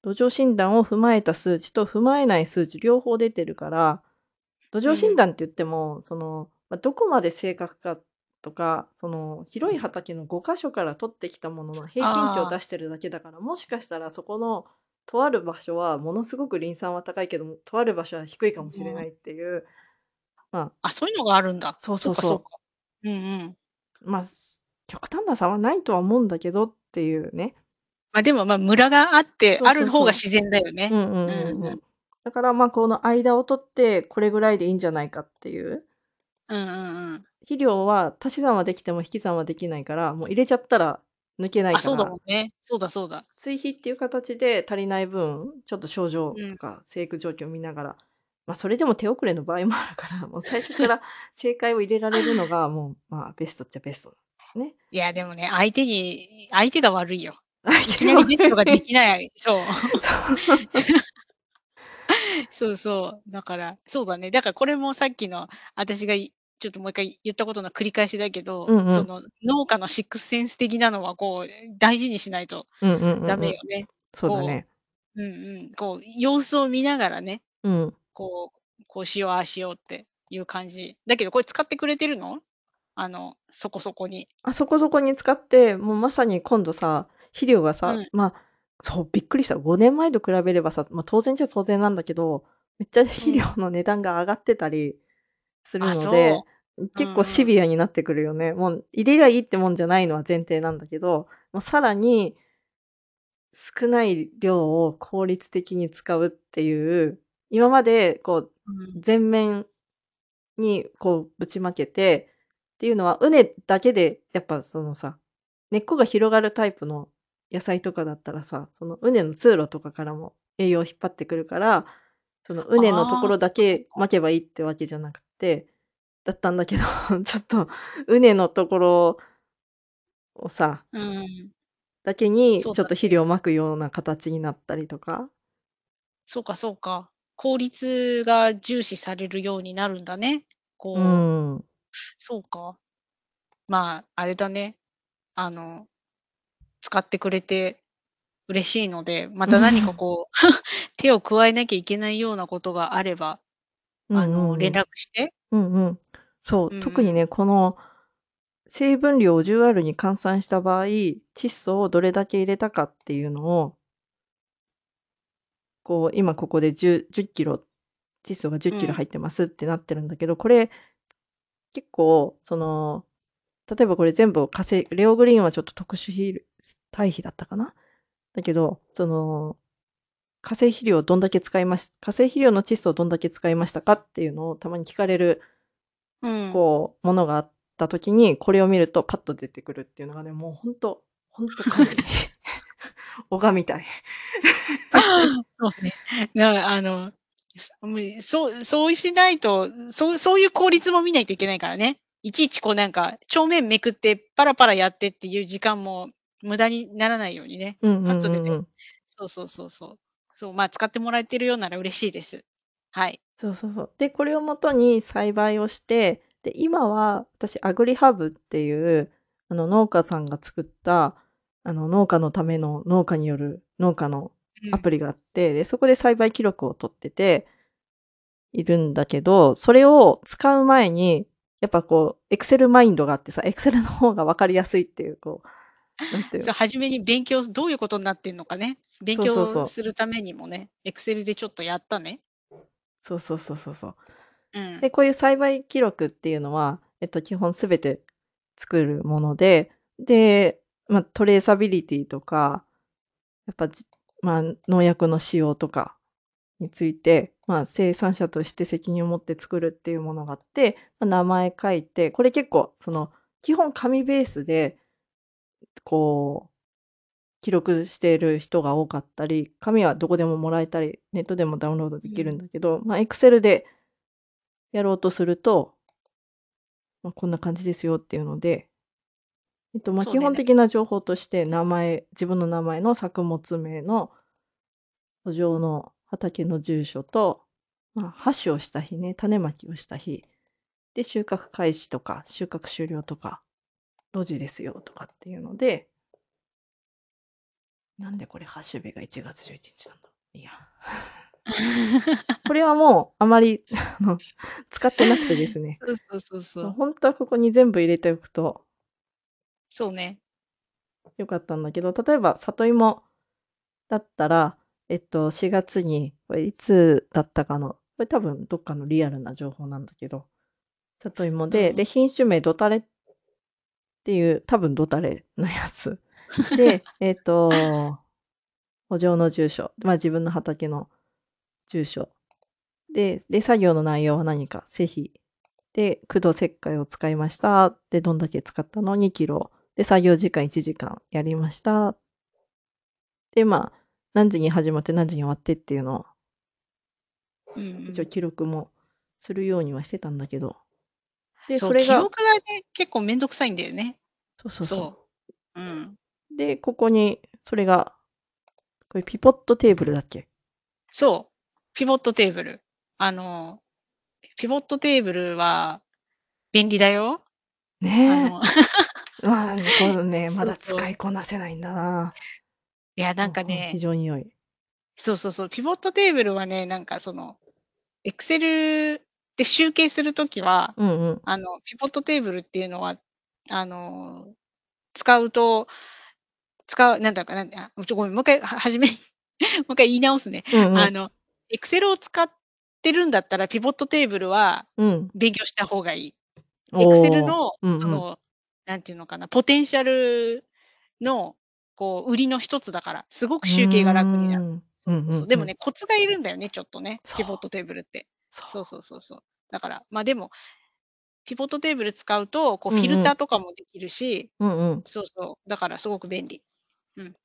土壌診断を踏まえた数値と踏まえない数値両方出てるから、土壌診断って言っても、その、まあどこまで正確かとか、その広い畑の5箇所から取ってきたものの平均値を出してるだけだから、もしかしたらそこのとある場所はものすごくリン酸は高いけども、とある場所は低いかもしれないっていう、まあ、そういうのがあるんだ。そうそうそううんうん。あ、まあ、極端な差はないとは思うんだけどっていうね。まあでもまあムラがあって、ある方が自然だよね。うんうんうんうんう。うんだからまあこの間を取ってこれぐらいでいいんじゃないかっていう。うんうんうん。肥料は足し算はできても引き算はできないから、もう入れちゃったら抜けないかあ、そうだもらん、ね。そうだそうだ。追肥っていう形で足りない分、ちょっと症状とか生育状況を見ながら、まあそれでも手遅れの場合もあるから、もう最初から正解を入れられるのが もうまあベストっちゃベスト。ね。いや、でもね、相手に、相手が悪いよ。相いきなりベストができない。そう。そう そうそう。だから、そうだね。だからこれもさっきの、私がいちょっともう一回言ったことの繰り返しだけど、うんうんその農家のシックスセンス的なのはこう、大事にしないとうんうんうんうんダメよね。そうだね。うんうん。こう、様子を見ながらね、うん。こう、こうしよう、ああしようっていう感じ。だけど、これ使ってくれてるの？あの、そこそこに。あそこそこに使って、もうまさに今度さ、肥料がさ、うんまあ、そう、びっくりした。5年前と比べればさ、まあ当然じゃ当然なんだけど、めっちゃ肥料の値段が上がってたりするあ、ので、そう。結構シビアになってくるよね。もう入れりゃいいってもんじゃないのは前提なんだけど、もうさらに少ない量を効率的に使うっていう、今までこううん全面にこうぶちまけてっていうのは、畝だけでやっぱそのさ、根っこが広がるタイプの野菜とかだったらさ、その畝の通路とかからも栄養を引っ張ってくるから、その畝のところだけまけばいいってわけじゃなくて、だったんだけど、ちょっと畝のところをさうん。だけに、ちょっと肥ね。料をまくような形になったりとか。そうかそうか。効率が重視されるようになるんだね。うこうーん。そうか。まあ、あれだね。あの、使ってくれて嬉しいので、また何かこう、手を加えなきゃいけないようなことがあれば、うんあの、連うんうん。絡して。うんうん。そう、うんうん。特にね、この成分量を 10R に換算した場合、窒素をどれだけ入れたかっていうのをこう、今ここで10、10kg、窒素がじゅっうん。キロ入ってますってなってるんだけど、これ、結構その、例えばこれ全部かせレオグリーンはちょっと特殊堆肥だったかな？だけど、その、化成肥料をどんだけ使いまし化成肥料の窒素をどんだけ使いましたかっていうのをたまに聞かれるうん。こう、ものがあった時に、これを見るとパッと出てくるっていうのがね、もうほんと、ほんと神。拝みたい。そうね。なあの、そうそうしないと、そうそういう効率も見ないといけないからね。いちいちこうなんか、帳面めくってパラパラやってっていう時間も無駄にならないようにね、うんうパッと出てんうんうん。そうそうそうそう。そう、ま、使ってもらえてるようなら嬉しいです。はい。そうそうそう。で、これをもとに栽培をして、で、今は私アグリハブっていう、あの、農家さんが作った、あの、農家のための農家による農家のうん。アプリがあって、で、そこで栽培記録を取ってているんだけど、それを使う前に、やっぱこう、エクセルマインドがあってさ、エクセルの方が分かりやすいっていう、こう、なんていうそう、初めに勉強どういうことになってんのかね、勉そうそうそう。強するためにもね、エクセルでちょっとやったね。そうそうそうそうそう。うん。で、こういう栽培記録っていうのは、えっと、基本すべて作るもので、で、ま、トレーサビリティとか、やっぱ、じま、農薬の使用とかについて、まあ、生産者として責任を持って作るっていうものがあって、ま、名前書いて、これ結構その、基本紙ベースでこう、記録している人が多かったり、紙はどこでももらえたり、ネットでもダウンロードできるんうん。だけど、ま、エクセルでやろうとするとま、こんな感じですよっていうのでえっと、ま、基そうね、ね。本的な情報として名前自分の名前の作物名の圃場の畑の住所と、ま、播種をした日ね、種まきをした日、で、収穫開始とか収穫終了とか、露地ですよとかっていうのでなんでこれ播種日が1月11日なんだ。いいや。これはもうあまり、使ってなくてですね。そうそうそうそそう、う。ほんとはここに全部入れておくとそうね。良かったんだけど、例えば里芋だったら、えっと、4月に、これいつだったかの、これ多分どっかのリアルな情報なんだけど、里芋で、で、うん。品種名どたれっていう、多分どたれのやつ。で、えっと、圃場の住所、ま、自分の畑の住所。で、で、作業の内容は何か、施肥。で、苦土石灰を使いました。で、どんだけ使ったの、2kg。で、作業時間1時間やりました。で、ま、何時に始まって何時に終わってっていうのをうんうん。一応記録もするようにはしてたんだけど。で、それが記録がね、結構めんどくさいんだよね。そうそうそそう。うん。う。で、ここにそれが、これピポットテーブルだっけ？そう、ピボットテーブル。あの、ピボットテーブルは便利だよ。あね。の まあ、このね、まだ。使いこなせないんだな。いや、なんかね常に良い。そうそうそう、ピボットテーブルはね、なんかその、エクセルで集計する時は、うんうん。あの、ピボットテーブルっていうのは、あの、使うと使うなんだかなんあ、ちょ、ごめん、もう一回は初めに もう一回言い直すね。うんうん。あの、エクセルを使ってるんだったら、ピボットテーブルはうん。勉強した方がいい。エクセルおお、のうんうん。その、なんていうのかな、ポテンシャルの、こう、売りの一つだから、すごく集計が楽になる。でもね、コツがいるんだよね、ちょっとね。ピボットテーブルって。そう。そうそうそうそう。だから、ま、でも、ピボットテーブル使うと、こうフィル。ターとかもできるしうんうん。そうそう、だからすごく便利。うん。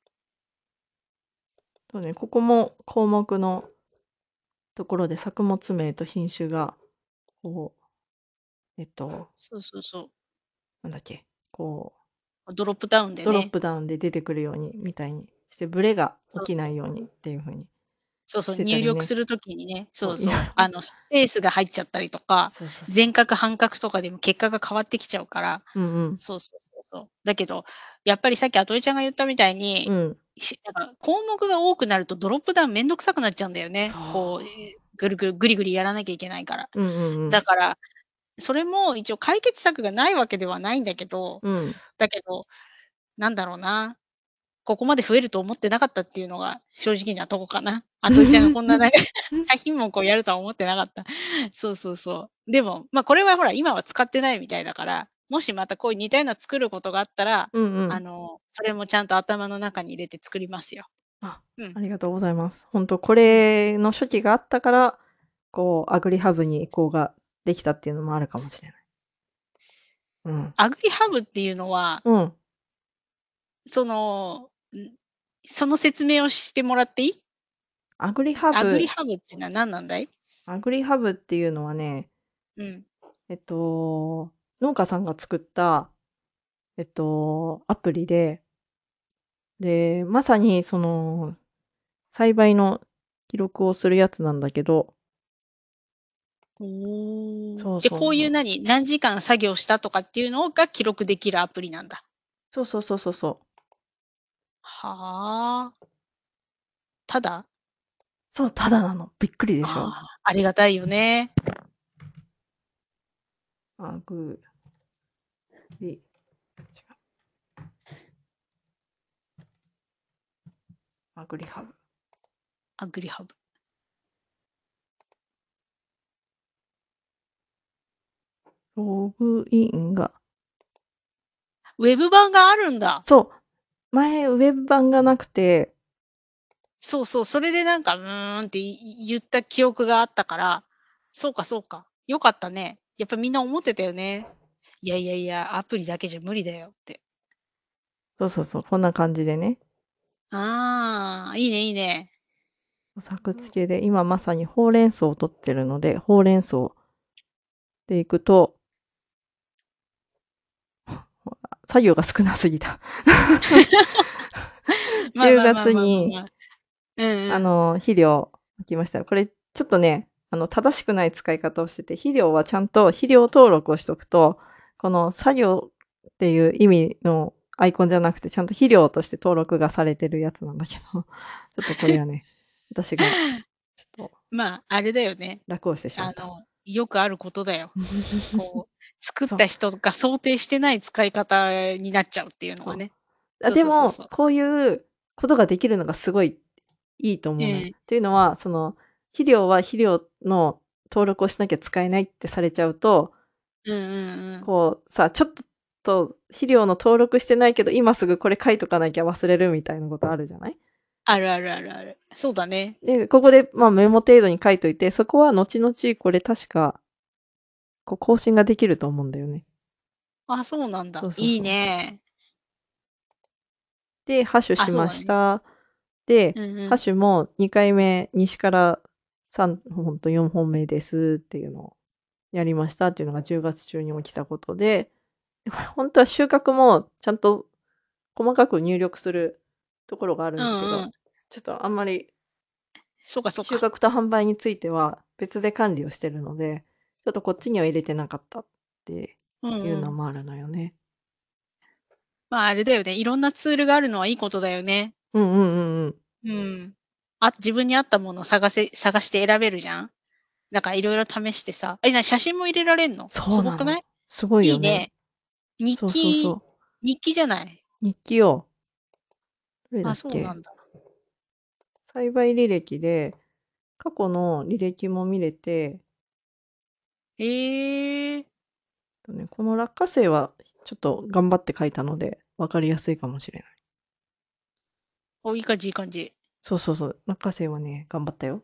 そうね、ここも項目のところで作物名と品種が、こうえっと、そうそうそう。なんだっけ、こドロップダウンう、でね。ドロップダウンで出てくるようにみたいにして、ブレが起きないようにっていう風にそうそう。入力する時にね、そ、そううそう、あの、スペースが入っちゃったりとか。全角半角とかでも結果が変わってきちゃうから。うんうん。そうそうそうそう。だけど、やっぱりさっきあとえちゃんが言ったみたいうに、ん。しなんか項目が多くなるとドロップダウンめんどくさくなっちゃうんだよね。そこう、う。ぐるぐる、ぐりぐりやらなきゃいけないから。うんうんうん。だから、それも一応解決策がないわけではないんだけど、うん。だけど、なんだろうな、ここまで増えると思ってなかったっていうのが正直なとこかな。あとえちゃんがこんなね、大品目をやるとは思ってなかった。そうそうそう。でも、ま、これはほら、今は使ってないみたいだから、もしまたこういう似たような作ることがあったら、うんうん。あの、それもちゃんと頭の中に入れて作りますよ。あ、うん。ありがとうございます。ほんとこれの初期があったから、こう、アグリハブに移行ができたっていうのもあるかもしれない。うん。アグリハブっていうのはうん。その、ん、その説明をしてもらっていい？アグリハアグリブハブってのは何なんだい？アグリハブっていうのはねうん。えっと、農家さんが作った、えっと、アプリでで、まさにその、栽培の記録をするやつなんだけど。そうじゃ、こういう。何、何時間作業したとかっていうのが記録できるアプリなんだ。そうそうそうそうそう。はあ。タダ？そう、タダなの。びっくりでしょ？ああ、ありがたいよね。アグリ違う。アグリハブ。アグリハブ。ログインがウェブ版があるんだ。そう。前ウェブ版がなくてそうそう、それでなんか、うーんってい言った記憶があったから、そうかそうか、良かったね。やっぱみんな思ってたよね。いやいやいや、アプリだけじゃ無理だよって。そうそうそう、こんな感じでね。ああ、いいねいいね。作付けで、今まさにほうれん草を取ってるので、ほうれん草でいくと作業が少なすぎた。10 まあまあまあまあまあ月に、まあ。の、肥料まきました。これちょっとね、あの、正しくない使い方をしてて、肥料はちゃんと肥料登録をしとくと、この作業っていう意味のアイコンじゃなくて、ちゃんと肥料として登録がされてるやつなんだけど、ちょっとこれはね、私がちょっと まあ、あれだよね。楽をしてしまった。あの、よくあることだよ。こう、作っ。た人が想定してない使い方になっちゃうっていうのそう。がね。あ、でも。こういうことができるのがすごいいいと思うのよ。っうん。ていうのは、その、肥料は肥料の登録をしなきゃ使えないってされちゃうとうんうんうん。こう、さ、ちょっと肥料の登録してないけど、今すぐこれ書いとかなきゃ忘れるみたいなことあるじゃない？あるあるあるある。そうだね。で、ここで、まあ、メモ程度に書いといて、そこは後々これ確かこう更新ができると思うんだよね。あ、そうなんだ。そうそういいそう。ね。で、ハッシュあ、しましそうだね。た。で、うんうん。ハッシュも2回目、西から3本と4本目ですっていうのをやりましたっていうのが10月中に起きたことで、これほんとは収穫もちゃんと細かく入力するところがあるうんだけど、ん。ちょっとあんまりそうかそうか。収穫と販売については別で管理をしてるので、ちょっとこっちには入れてなかったってうんいううん。のもあるのよね。まあ、あれだよね。いろんなツールがあるのはいいことだよね。うんうんうんうん。うん。あ、自分に合ったものを探せ探して選べるじゃん？だから色々試してさ。え、なに写真も入れられんの？そうなの。すごくない？すごいよね。いいね。日そうそうそ記う。日記じゃない？日記をどれだあ、っけ？そうなんだ。栽培履歴で、過去の履歴も見れてへえ。とね、この落花生はちょっと頑張って書いたので、分かりやすいかもしれない。お、いい感じいい感じ。そうそうそう。落花生はね、頑張ったよ。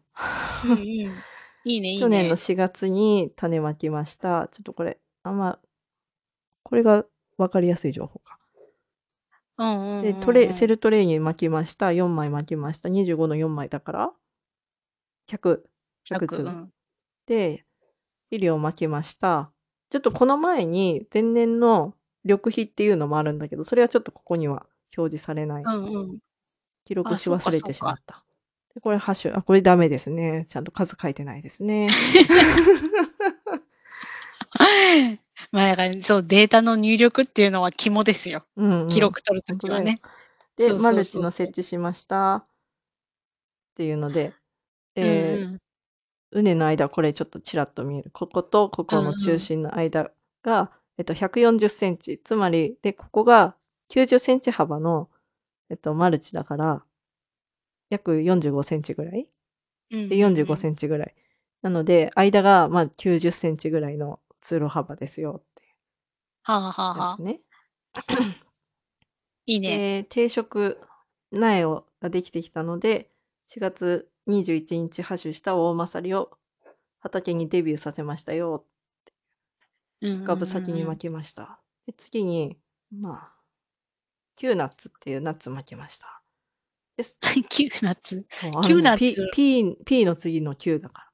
うんうん。いいね いい去年のね。4月に種まきました。ちょっとこれ、あんまこれが分かりやすい情報か。うんうんで、トレセ。ルトレイに巻きました。4枚巻きました。25の4枚だから100、100 100、う粒。ん。で、肥料巻きました。ちょっとこの前に前年の緑費っていうのもあるんだけど、それはちょっとここには表示されない。うんうん。記録あ、し忘れ。てしまった。で、これハッシュ、あ、これダメですね。ちゃんと数書いてないですね。まあ、だから、そう、データの入力っていうのは肝ですよ。うんうん。記録取ると。きはね。で、マルチの。設置しましたっていうので、うんで、うん。畝の間、これちょっとちらっと見える。こことここのうんうん。中心の間が、えっと、140センチ。つまり、で、ここが90センチ幅の、えっと、マルチだから、約45センチぐらい？で、うんうんう45ん。センチぐらい。なので、間が、まあ、90センチぐらいの通路幅ですよってはあはあやはあ。つね。いいね。で、定植苗をができてきたので、4月21日ハッシュした大まさりを畑にデビューさせましたよ。ガブ先に。巻きました。で、次に、まあ、 Qナッツっていうナッツ巻きました。です。 Qナッツ。そう、あ Qナッツ。P、P、P の次の Q だからっ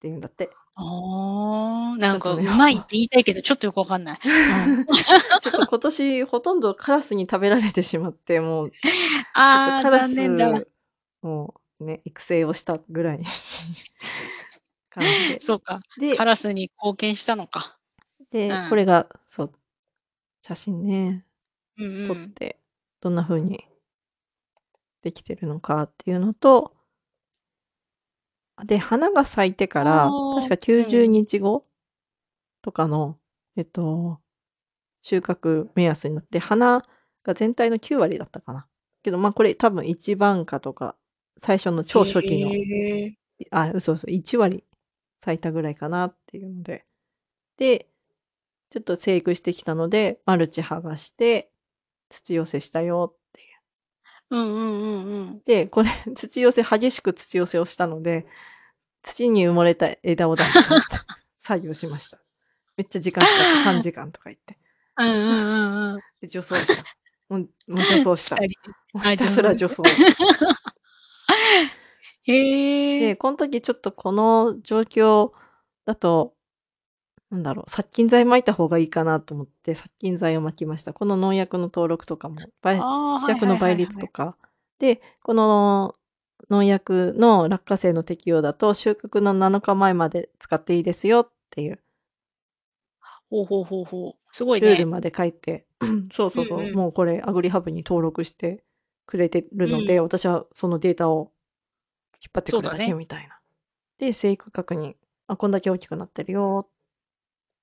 ていうんだって。ああ、なんか、ちょっとね、うまいって言いたいけど、ちょっとよくわかんない。うん。ちょっと今年ほとんどカラスに食べられてしまって、もう、ちょっとああ、カラ残念だ。スをね、育成をしたぐらい 感じで。そうか。カで、ラスに貢献したのか。うで、こん。れが、そう、写真ね、うんうん。撮って、どんな風にできてるのかっていうのと、で、花が咲いてかあら、あ、確かう90ん。日後とかの、えっと、収穫目安になって、花が全体の9割だったかな。けど、まあこれ多分1番花とか、最初の超初期の。あ、嘘嘘、1割咲いたぐらいかなっていうので。で、ちょっと生育してきたので、マルチ剥がして、土寄せしたよう。うんうんうんうん。で、これ、土寄せ、激しく土寄せをしたので、土に埋もれた枝を出して 作業しました。めっちゃ時間かかって 3時間とか言って。うんうんうんうん。で、除草した。もう、もう除草した。もうあ、ひたすら。除草。へで、え。この時ちょっとこの状況だと、なんだろう、殺菌剤撒いた方がいいかなと思って、殺菌剤を撒きました。この農薬の登録とかも、倍ああ、希釈の倍。率とか。で、この農薬の落花生の適用だと、収穫の7日前まで使っていいですよっていうほうほうほうほう。すごいルールね。まで書いて、そううそうんそう、うん。もうこれアグリハブに登録してくれてるうので、ん。私はそのデータを引っ張ってくるだけ。みたいな。で、生育確認。あ、こんだけ大きくなってるよ。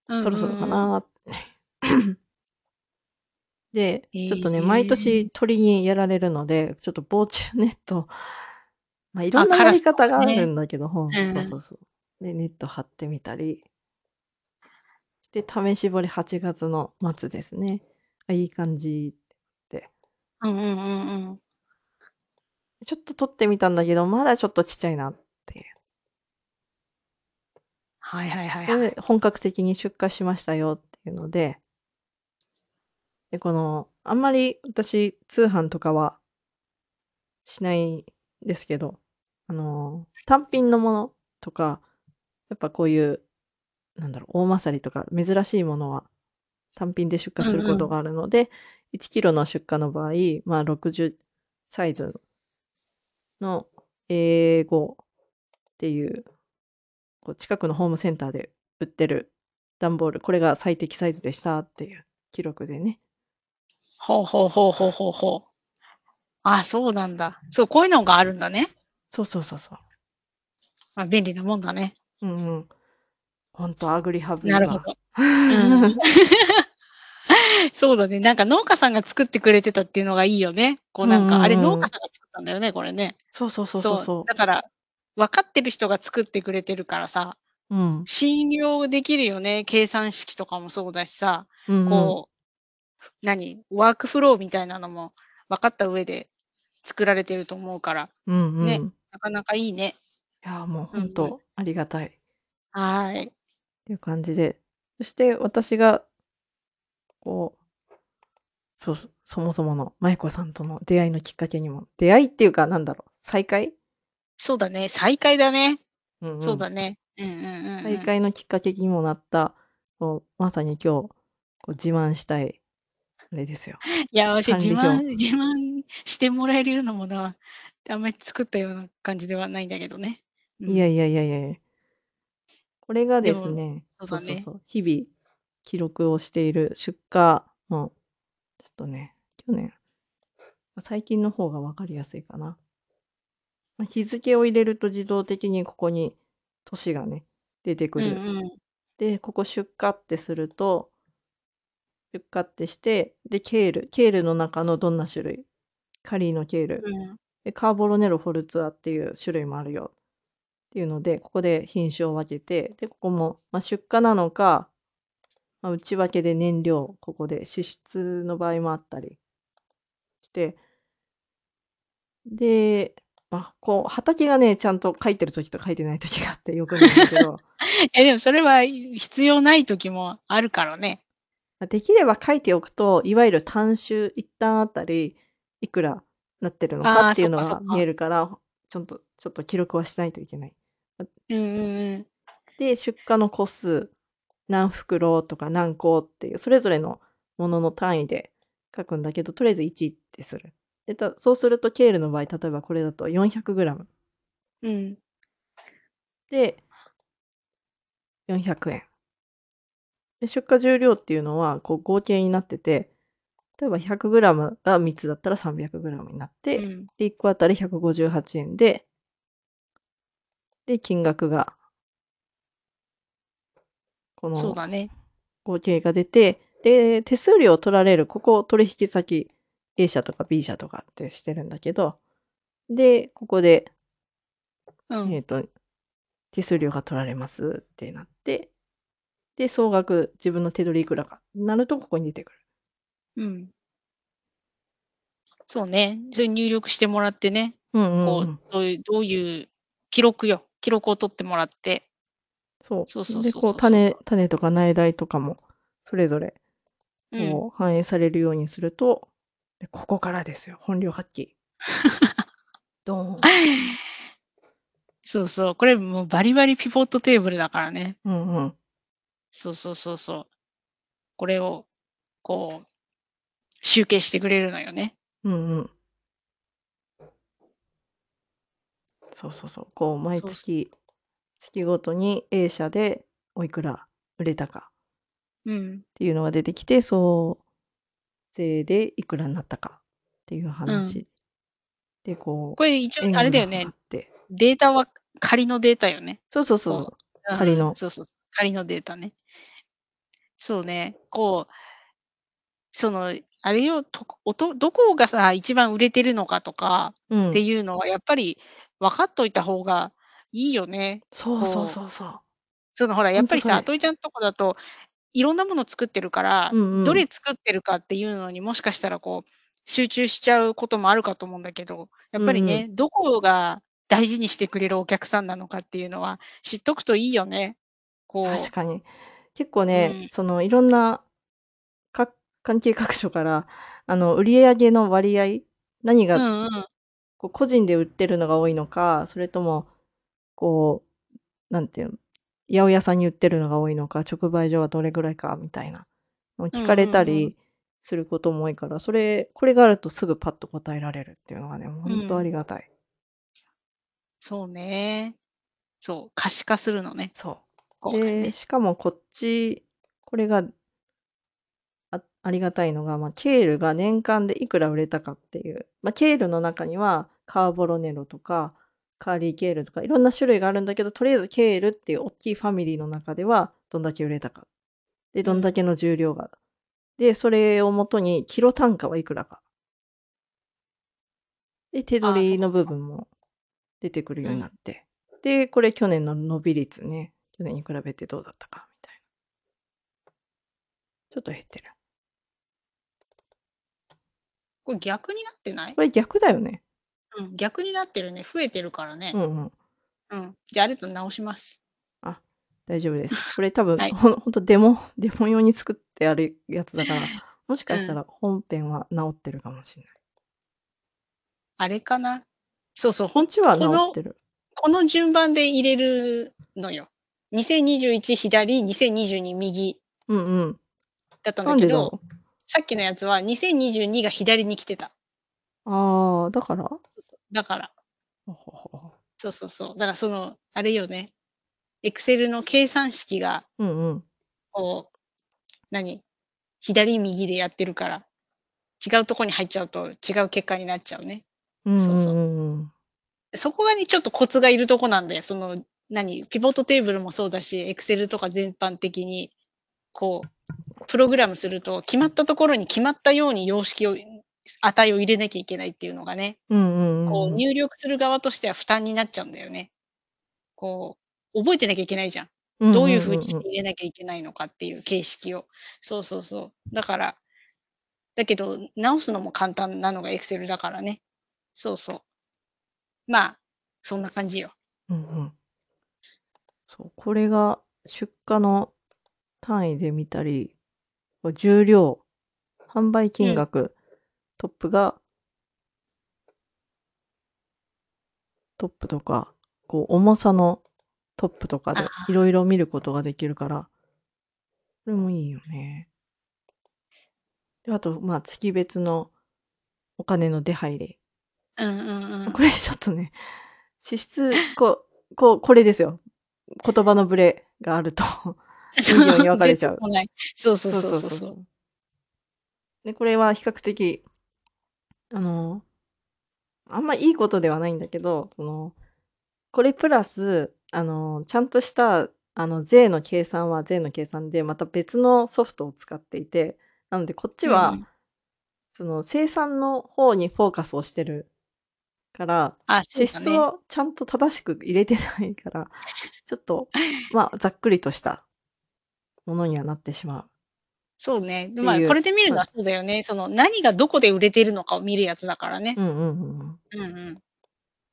うんそろそろかうんうん。な。で、へちょっとね、毎え。年鳥にやられるので、ちょっと防虫ネット、まあ、いろあ、んなやり方がある。んだけど、うほん、そうんそうそう。で、ネット貼ってみたり。して、試し彫り8月の末ですね。あ、いい感じって。うんうんうんうん。ちょっと撮ってみたんだけど、まだちょっとちっちゃいなっていう。はいはいはいはい。本格的に出荷しましたよっていうので、で、この、あんまり私、通販とかはしないですけど、あの、単品のものとか、やっぱこういう、なんだろう、大まさりとか珍しいものは単品で出荷することがあるので、1キロの出荷の場合、まあ60サイズの A5 っていう、こう近くのホームセンターで売ってる段ボール、これが最適サイズでしたっていう記録でね。ほうほうほうほうほうほう。あ、そうなんだ。そう、こういうのがあるんだね。そうそうそうそう。まあ、便利なもんだね。うんうん。ほんと、アグリハブが。なるほど。うん、そうだね。なんか農家さんが作ってくれてたっていうのがいいよね。こうなんか、うんうんうんあれ農家さんが作ったんだよね、これね。そうそうそうそうそう。だから、分かってる人が作ってくれてるからさ、うん。信用できるよね。計算式とかもそうだしさ、うんうん、こう、何？ワークフローみたいなのも分かった上で作られてると思うから、うんうん、ね、なかなかいいね。いや、もう本当ありがたい。っはい。ていう感じで。そして私が、こう、そう、そもそもの舞子さんとの出会いのきっかけにも、出会いっていうかなんだろう、再会そうだね。再開だね。うんうん、そうだね。うんうんうん、うん。再会のきっかけにもなったこう、まさに今日、こう自慢したい、あれですよ。いや、私。自慢自慢してもらえるようなものは、あんまり作ったような感じではないんだけどね。うん。いやいやいやいやいや。これがですね、そうだね。そうそうそう、日々記録をしている出荷の、ちょっとね、去年、最近の方が分かりやすいかな。ま、日付を入れると自動的にここに年がね、出てくうんる。うん。で、ここ出荷ってすると出荷ってして、で、ケール、ケールの中のどんな種類、カリーノケール、うん。で、カーボロネロフォルツァっていう種類もあるよっていうので、ここで品種を分けて、で、ここも、ま、出荷なのか、ま、内訳で燃料、ここで脂質の場合もあったりしてで、ま、こう畑がね、ちゃんと書いてる時と書いてない時があってよく見るんだけど。え、でもそれは必要ない時もあるからね。ま、できれば書いておくと、いわゆる単種1単あたりいくらなってるのかああ、っていうの。が見えるから、ちょんとちょっと記録はしないといけない。うん。で、出荷の個数、何袋とか何個っていうそれぞれのものの単位で書くんだけど、とりあえず1ってする。で、たそうするとケールの場合、例えばこれだと400グラム。うん。で400円。で、出荷重量っていうのは、こう合計になってて、例えば100グラムが3つだったら300グラムになっうて、ん。で、1個あたり158円でで、金額がこのそうだね。合計が出て、で、手数料を取られる、ここ取引先、A 社とか B 社とかってしてるんだけど、で、ここでうん。えっと、手数料が取られますってなって、で、総額、自分の手取りいくらかなるとここに出てくる。うん。そうね。それ入力してもらってね、うんうんこう、うん。どういうどういう記録よ。記録を取ってもらって。そう。そうそうそうそうそう種種とか苗代とかもそれぞれ、うん。こう反映されるようにすると、で、ここからですよ、本領発揮。ドーン。そうそう、これもうバリバリピボットテーブルだからね。うんうん。そうそうそうそう。これを、こう、集計してくれるのよね。うんうん。そうそうそう。こう毎そうそ月、月ごとに A 社でおいくら売れたかうん。っていうのが出てきて、総税でいくらになったかっていううん。話。で、こう、これ一応円あれだよね。データは仮のデータよね。そうそうそうそこう。ん、仮の。そうそう、仮のデータね。そうね、こう、その、あれよ、とおとどこがさ、一番売れてるのかとかってうん。いうのはやっぱり分かっといた方がいいよね。そうそうこう、そうそう。そのほら、やっぱりさ。アトイちゃんとこだと、いろんなもの作ってるから、うんうん。どれ作ってるかっていうのにもしかしたらこう、集中しちゃうこともあるかと思うんだけど、やっうんうん。ぱりね、どこが大事にしてくれるお客さんなのかっていうのは知っとくといいよね。こ確かに。結構う、うね、ん。そのいろんな、か関係各所から、あの、売り上げの割合、何が、うんうん。こう個人で売ってるのが多いのか、それとも、こう、なんていうの、八百屋さんに売ってるのが多いのか、直売所はどれぐらいかみたいなのをう聞かれんうんうん。たりすることも多いから、それこれがあるとすぐパッと答えられるっていうのがね、もううほんとあん。りがたい。そうね。そう、可視化するのね。そう。で、ね。しかもこっち、これがあありがたいのが、ま、ケールが年間でいくら売れたかっていう。ま、ケールの中にはカーボロネロとか、カーリーケールとかいろんな種類があるんだけど、とりあえずケールっていうおっきいファミリーの中ではどんだけ売れたか。で、うん。どんだけの重量が。で、それをもとにキロ単価はいくらか。で、手取りの。部分も出てくるよう。うになんって。で、これ去年の伸び率ね、去年に比べてどうだったかみたいな。ちょっと減ってる。これ逆になってない？これ逆だよね。うん、逆になってるね。増えてるからうね。んうん。うん。じゃあ、あれと直します。あ、大丈夫です。これ多分、はい。ほんほんとデモ デモ用に作ってあるやつだから、もしかしたうん。ら本編は直ってるかもしんない。あれかな？そうそう、ほんこっちはこの直ってる。この順番で入れるのよ。2021左、2022右うんうん。だったんだけど、さっきのやつは2022が左に来てた。ああ、だから？そうそう、だから。そうそうそう。だからその、あれよね、エクセルの計算式がうんうん。こう、何、左右でやってるから、違うとこに入っちゃうと違う結果になっちゃうね。うんうんそうそう。うんうん。そこがね、ちょっとコツがいるとこなんだよ。その、何、ピボットテーブルもそうだし、エクセルとか全般的に、こう、プログラムすると、決まったところに決まったように様式を値を入れなきゃいけないっていうのがね、うんうんうこう。入力する側としては負担になっちゃうんだよね。こう、覚えてなきゃいけないじゃん。うんどういううんうにして入れなきゃいけないのかっていう形式を。そうそうそう。だから、だけど、直すのも簡単なのがエクセルだからね。そうそう。まあ、そんな感じよ。うんうん。そう、これが出荷の単位で見たり、重量、販売うん。金額、トップがトップとか、こう重さのトップとかあで色あ。々見ることができるから、それもいいよね。で、あと、まあ、月別のお金の出入り。うんうんうま、ん。これちょっとね、支出、こうこう、これですよ。言葉のブレがあると 2行に分か出れちゃうそう。そうそうそう。で、これは比較的あのあんまいいことではないんだけど、その、これプラス、あの、ちゃんとした、あの、税の計算は税の計算で、また別のソフトを使っていて、なのでこっちは、うんうん。その、生産の方にフォーカスをしてるから、あ、そう支出。をちゃんと正しく入れてないから、ちょっと、まあ、ざっくりとしたものにはなってしまう。そうね。で、まあ、これで見るのはまそうだよね。その、何がどこで売れてるのかを見るやつだからね。うんうんうんうん。うんうん。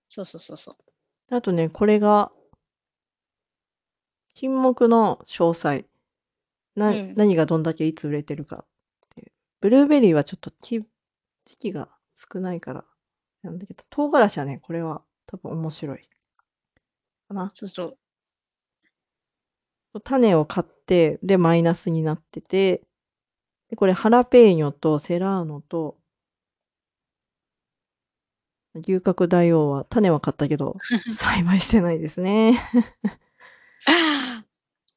そうそうそうそう。あとね、これが品目の詳細。なうん。何がどんだけいつ売れてるかっていう。ブルーベリーはちょっと、き時期が少ないからなんだけど、唐辛子はね、これは多分面白いかな。そうそう。種を買って、で、マイナスになってて、で、これハラペーニョとセラーノと牛角大王は種は買ったけど、栽培してないですね。っ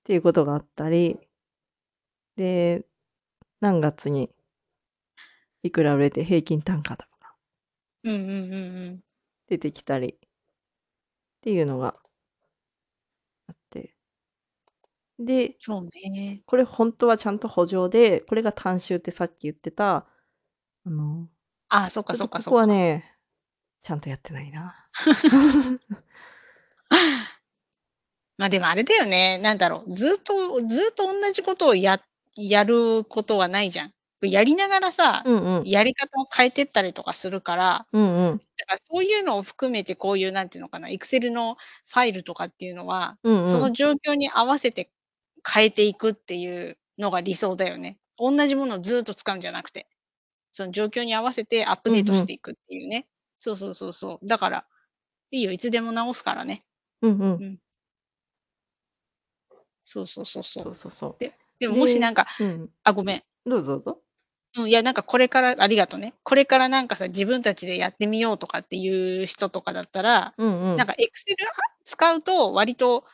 ていうことがあったり、で、何月にいくら売れて平均単価とかうんうんうんうん。出てきたりっていうのがあって。で、そうね。これほんとはちゃんと補助で、これが単収ってさっき言ってた、あの、ああ、そっかそっかそっか。はね、ちゃんとやってないな。ま、でもあれだよね、なんだろう、ずっとずっとおんなじことをややることはないじゃん。やりながらさ、うんうん。やり方を変えてったりとかするからうんうん。だからそういうのを含めてこういうなんていうのかな、エクセルのファイルとかっていうのは、うんうん。その状況に合わせて変えていくっていうのが理想だよね。おんなじものをずっと使うんじゃなくて。その状況に合わせてアップうんうん。デートしていくっていうね。そうそうそうそう。だから、いいよ、いつでも直すからね。うんうん。うん。そうそうそうそう。そうそうそで、でう。ももしでなんかうん。あ、ごめん。どうぞどうぞ。うん、いや、なんかこれからありがとね。これからなんかさ、自分たちでやってみようとかっていう人とかだったら、うんうん。なんかエクセルは使うと割と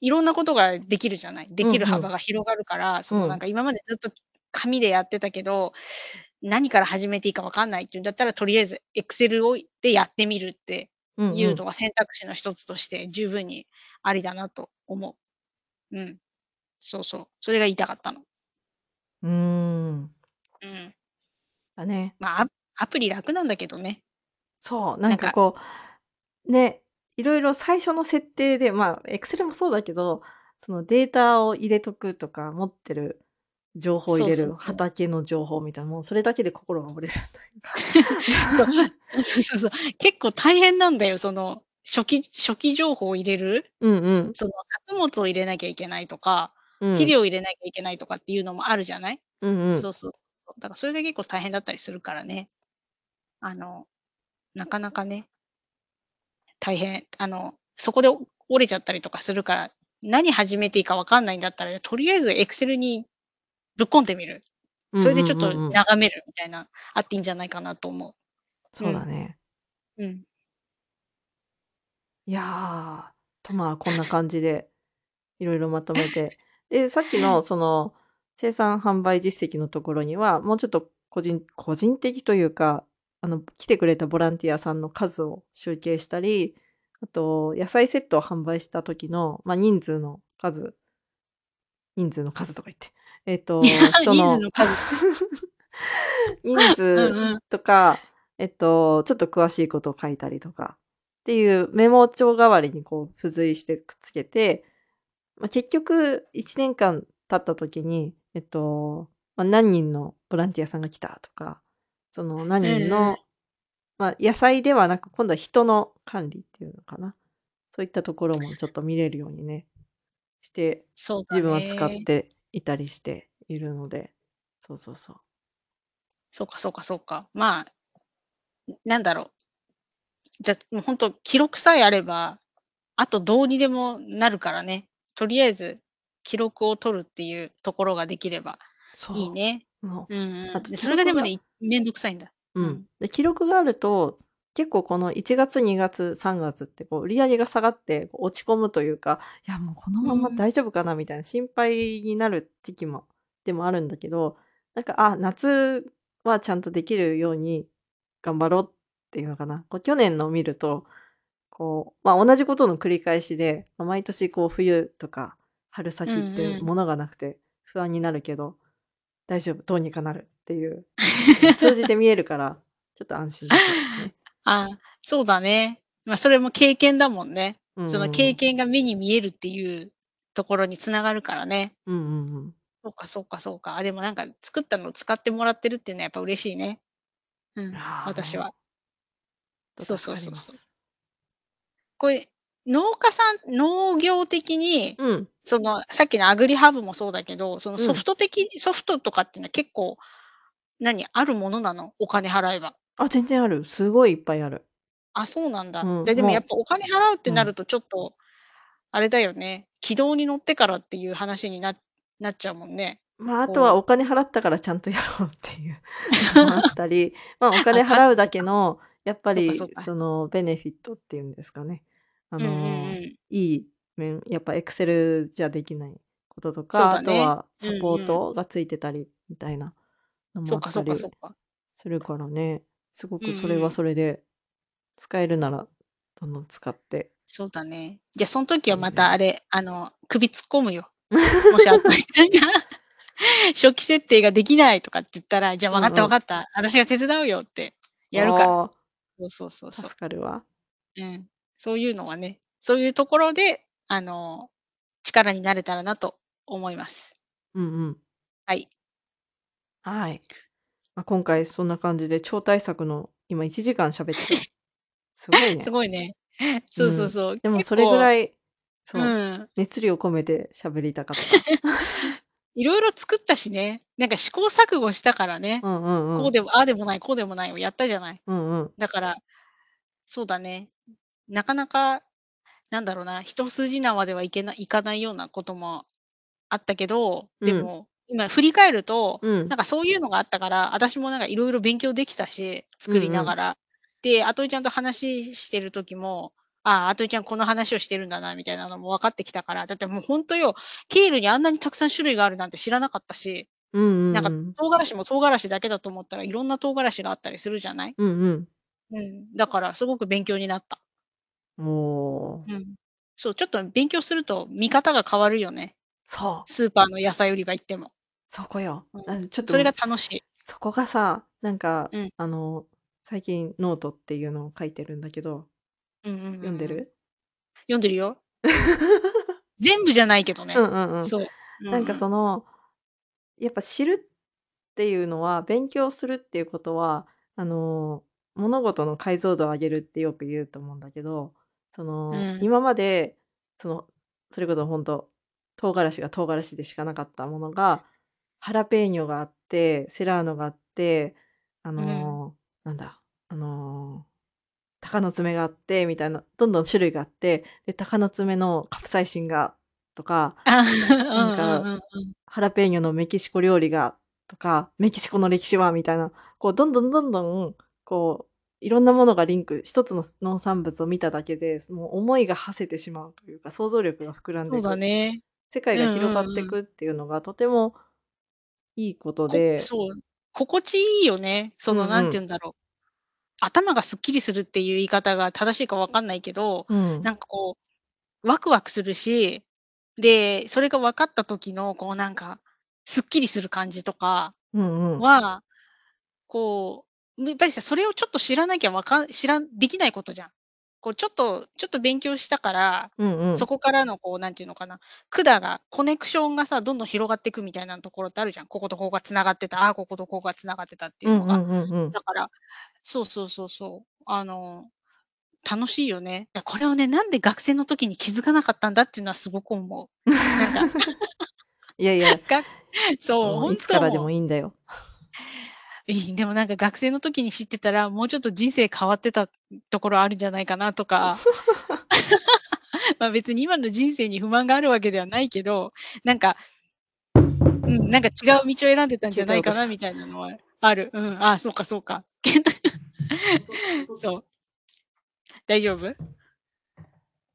いろんなことができるじゃない。できるうんうん。幅が広がるから、そうん。のなんか今までずっと紙でやってたけど、何から始めていいか分かんないっていうんだったら、とりあえずエクセルをでやってみるってうんうん。いうのが選択肢の一つとして十分にありだなと思う。うん。そうそう。それが言いたかったの。うーん。うん。だね。ま、アアプリ楽なんだけどね。そう、なんかこう、ね、色々最初の設定で、まあ、エクセルもそうだけど、そのデータを入れとくとか、持ってる情報を入れる。畑の情報みたいな、もうそれだけで心が折れるというか。そう、そうそう。結構大変なんだよ、その、初期初期情報を入れる。うんうん。その作物を入れなきゃいけないとか、うん。肥料を入れなきゃいけないとかっていうのもあるじゃない？うんうん。そうそうそう。だからそれが結構大変だったりするからね。あの、なかなかね大変。あの、そこで折れちゃったりとかするから、何始めていいか分かんないんだったら、とりあえずエクセルにぶっ込んでみる。うんそれでちょっとうんうんうん眺めるみたいな、あっていいんじゃないかなと思そうだね。う。うん。いやー、と、まあ、こんな感じで、いろいろまとめて。で、さっきの その、生産販売実績のところには、もうちょっと個人個人的というか、あの、来てくれたボランティアさんの数を集計したり、あと、野菜セットを販売した時の、ま、人数の数。人数の数とか言って、えっと、人の 人数。とか、えっと、ちょっと詳しいことを書いたりとかっていうメモ帳代わりにこう付随してくっつけて、ま、結局1年間経った時に、えっと、ま、何人のボランティアさんが来たとか、その何人。の、ま、野菜ではなく、今度は人の管理っていうのかな。そういったところもちょっと見れるようにね、して、自分は使っね。ていたりしているので。そうそうそう。そうかそうかそうか。まあ、ん、なんだろう。じゃ、もうほんと記録さえあれば、あとどうにでもなるからね。とりあえず記録を取るっていうところができればいいそね。う。んそれがでもね、いめんどくさいんだ。う。うんん。で、記録があると、結構この1月、2月、3月ってこう売り上げが下がって落ち込むというか、いやもうこのうままん。大丈夫かなみたいな心配になる時期もでもあるんだけど、なんか、あ、夏はちゃんとできるように頑張ろうっていうのかな。こう去年のを見ると、こう、ま、同じことの繰り返しで、ま、毎年こう冬とか春う先っんうん。て物がなくて不安になるけど、大丈夫、どうにかなるっていう、うん、数字で見えるから、ちょっと安心ね。あ あ、そうだね。ま、それも経験だもんね。うんそのうんうん。経験が目に見えるっていうところに繋がるからね。うんうんうん。そうかそうかそうか。あ、でもなんか作ったのを使ってもらってるっていうのはやっぱ嬉しいね。うん、ああ、私は。そう助そうそうそう。これ、農家さん農業的に、うん。その、さっきのアグリハブもそうだけど、そのうん。ソフト的ソフトとかっていうのは結構、何、あるものなの？お金払えば。あ、全然ある。すごいいっぱいある。あ、そうなんだ。うん、で、でもやっもぱお金払うって。なるとちょっと、あれだよね、軌道に乗ってからっていう話にななっちゃうもんね。まあ、あとはお金払ったからちゃんとやろうっていう のもあったり、ま、お金払うだけのやっぱりそうかそうか。そのベネフィットっていうんですかね。あうんうんの、うん。いい面、やっぱエクセルじゃできないこととそうか、あと。はサポー。トがついてたりみたいなのもあっそうかそうかたりそうか。するからね、すごうんくそれはうん。それで、使えるならどんどん使ってそうだね。じゃ、そん時はま。たあれ、あの、首突っ込むよ。もしあった人が 初期設定ができないとかって言ったら、じゃあ分かった。分かった。私が手伝うよってやるから。ああ。そうそうそうそう。助かるわ。うん。そういうのはね、そういうところで、あの、力になれたらなと思います。うんうん。はい。はい。ま、今回そんな感じで超大作の今1時間喋ってた。すごいす ね。ごいね。う。そうんそうそう。でもそれぐらい、うそう、ん。熱量込めて喋りたかった。色々作ったしね。なんか試行錯誤したからね。うんうんうん。こうでも、ああでもない、こうでもないをやったじゃない。うんうん。だから、そうだね。なかなか、なんだろうな、一筋縄ではいけないかないようなこともあったけど、うん。でも、今振り返ると、うん。なんかそういうのがあったから、私もなんか色々勉強できたし、うん作りなうん。がら。で、あといちゃんと話してる時も、ああ、あといちゃんこの話をしてるんだなみたいなのも分かってきたから、だってもうほんとよ、ケールにあんなにたくさん種類があるなんて知らなかったし、うんなんかうんうん。唐辛子も唐辛子だけだと思ったら、いろんな唐辛子があったりするじゃない？うんうん。うん、だからすごく勉強になった。おお。うん。そう、ちょっと勉強すると見方が変わるよね。そう。スーパーの野菜売り場行っても。そこよ。うん。あのちょっと、それが楽しい。そこがさ、なんか、うん。あの、最近ノートっていうのを書いてるんだけど、うんうんうんうん。読んでる？読んでるよ。全部じゃないけどね。うんうんうん。そう。うんなんかうん。その、やっぱ知るっていうのは、勉強するっていうことは、あの、物事の解像度を上げるってよく言うと思うんだけど、そうの、ん。今まで、その、それこそほんと、唐辛子が唐辛子でしかなかったものが、ハラペーニョがあって、セラーノがあって、あうん。の、なんだ、あの、鷹の爪があってみたいな、どんどん種類があって、で、鷹の爪のカプサイシンがとか、あ、なんか。ハラペーニョのメキシコ料理がとか、メキシコの歴史はみたいな、こうどんどんどんどん、こう、いろんなものがリンク、一つの農産物を見ただけで、もう思いが馳せてしまうというか、想像力が膨らんそうでいく。だね。世界が広がってうんうんうん。くっていうのがとてもいいことこでそう、心地いいよね。その、なんうんうん。て言うんだろう。頭がすっきりするっていう言い方が正しいかわかんないけど、うん。なんかこう、ワクワクするし、で、それが分かった時のこうなんか、すっきりする感じとかうんうん。は、こう、やっぱりさ、それをちょっと知らなきゃわかん知らんできないことじゃん。こうちょっとちょっと勉強したから、うんうん。そこからのこう、なんていうのかな、管がコネクションがさ、どんどん広がってくみたいなところってあるじゃん。こことここが繋がってた、ああ、こことここが繋がってたっていうのが。うんうんうんうん。だから、そうそうそうそう、あの、楽しいよね。だ、これをね、なんで学生の時に気づかなかったんだっていうのはすごく思う。なんか いやいや。がそう、もうほんいつからで。もいいんだよ。でもなんか学生の時に知ってたら、もうちょっと人生変わってたところあるんじゃないかなとか。ま、別に今の人生に不満があるわけではないけど、なんかうん、なんか違う道を選んでたんじゃないかなみたいなのはある。うん、ああ、そうかそうか。そう。大丈夫？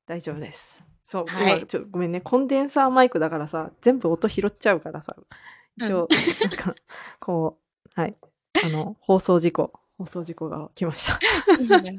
大丈夫です。そう、今はい。ちょごめんね、コンデンサーマイクだからさ、全部音拾っちゃうからさ、うん。一応なんか、こう、はい、あの、放送事故放送事故が来ました。いいじゃない。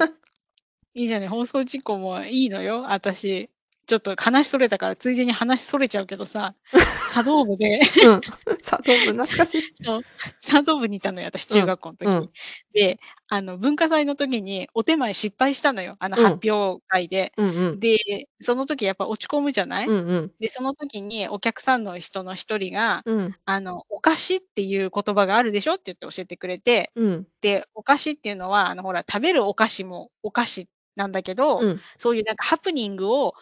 いいじゃない、放送事故もいいのよ、私。ちょっと話それたからついでに話それちゃうけどさ、茶道部でうん、茶道部懐かしい。そう、茶道部にいたのよ、私、うん、中学校の時に。うん。で、あの、文化祭の時にお手前失敗したのよ、あの、うん。発表会で。うんうん。で、その時やっぱ落ち込むじゃない？うんうん。で、その時にお客さんの人の一人が、うん。あの、お菓子っていう言葉があるでしょって言って教えてくれて、うん。で、お菓子っていうのは、あの、ほら、食べるお菓子もお菓子なんだけど、うん。そういうなんかハプニングを、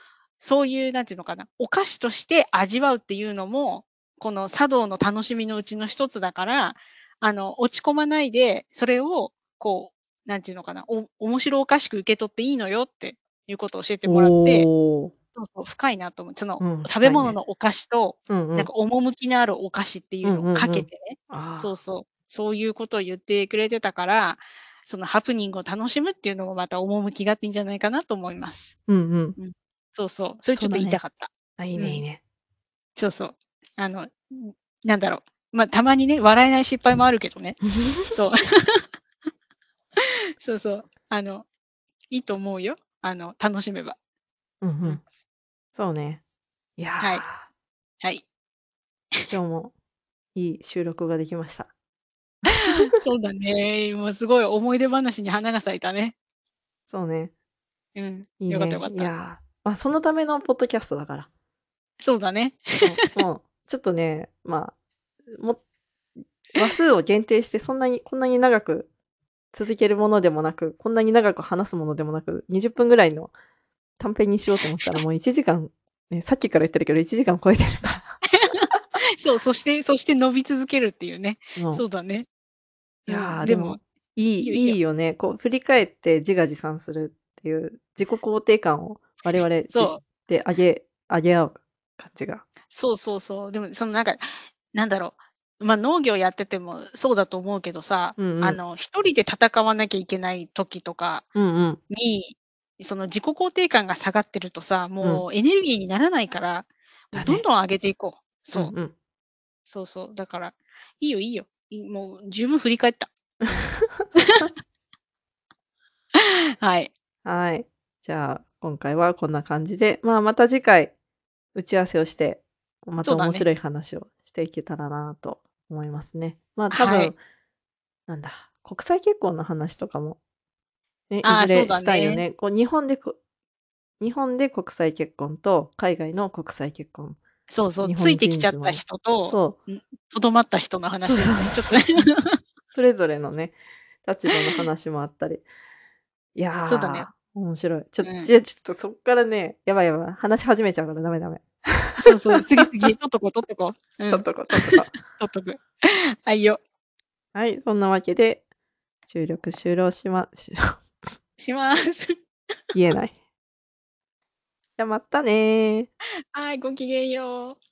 そういうなんていうのかな、お菓子として味わうっていうのも、この茶道の楽しみのうちの一つだから、あの、落ち込まないで、それをこう、なんていうのかな、お面白おかしく受け取っていいのよっていうことを教えてもらって。そうそう、深いなと思う。その、うん、食べ。物のお菓子と、うんうん。なんか趣のあるお菓子っていううんのをうんうん。かけてね、ああ。そうそう、そういうことを言ってくれてたから、そのハプニングを楽しむっていうのもまた趣があっていいんじゃないかなと思います。うんうん。うん。そうそう、それちょっと。言いたかった。あ、いいうねいいん。ね。そうそう。あの、ん、なんだろう、ま、たまにね、笑えない失敗もあるけどね。そう。そうそう。あの、いいと思うよ。あの、楽しめば。うん。うんうん。そうね。いや。はい。はい。今日もいい収録ができました。そうだね。もうすごい思い出話に花が咲いたね。そうね。うん、いいね。よかったよかった。ま、そのためのポッドキャストだから。そうだね。もうちょっとね、まあ、も話数を限定してそんなにこんなに長く続けるものでもなく、こんなに長く話すものでもなく、20分ぐらいの短編にしようと思ったら もう1時間、ね、さっきから言ってるけど1時間超えてるから。そう、そしてそして伸び続けるっていうね。もう。そうだね。うん、いや、でもでも、いい。いいよね。こう振り返って自画自賛するっていう自己肯定感を我々じそう。で上げ上げ合う感じが。そうそうそう。でもそのなんか、なんだろう、ま、農業やっててもそうだと思うけどさ、うんうん。あの、一人で戦わなきゃいけない時とかうんうん。に、その自己肯定感が下がってるとさ、うん。もうエネルギーにならないから、もうだね。どんどん上げていこう。うんそう。うん。そうそう。だから、いいよいいよ。いもう十分振り返った。うん。はい。はい。じゃあ、今回はこんな感じで、まあ、また次回打ち合わせをして、また。面白い話をしていけたらなと思いますね。まあ、多はい。分、なんだ、国際結婚の話とかも、ね、いずれ。したいよね。こう日本でこ日本で国際結婚と海外の国際結婚。そうそう、ついてきちゃっ。た人と、そう。ん、とどまった人の話そうをね、ちょっとね。それぞれのね、立場の話もあったり。いそうだね。や、面白い。ちょうん。じゃあちょっとそっからね、やばいやばい、話し始めちゃうからダメダメ。そうそう、次々、取っとこう取っとこう。うん。取っとこう取っとこう。取っとく。はいよ。はい、そんなわけで、収録終了しまし します。言えない。じゃ、まったね。はい、ごきげんよう。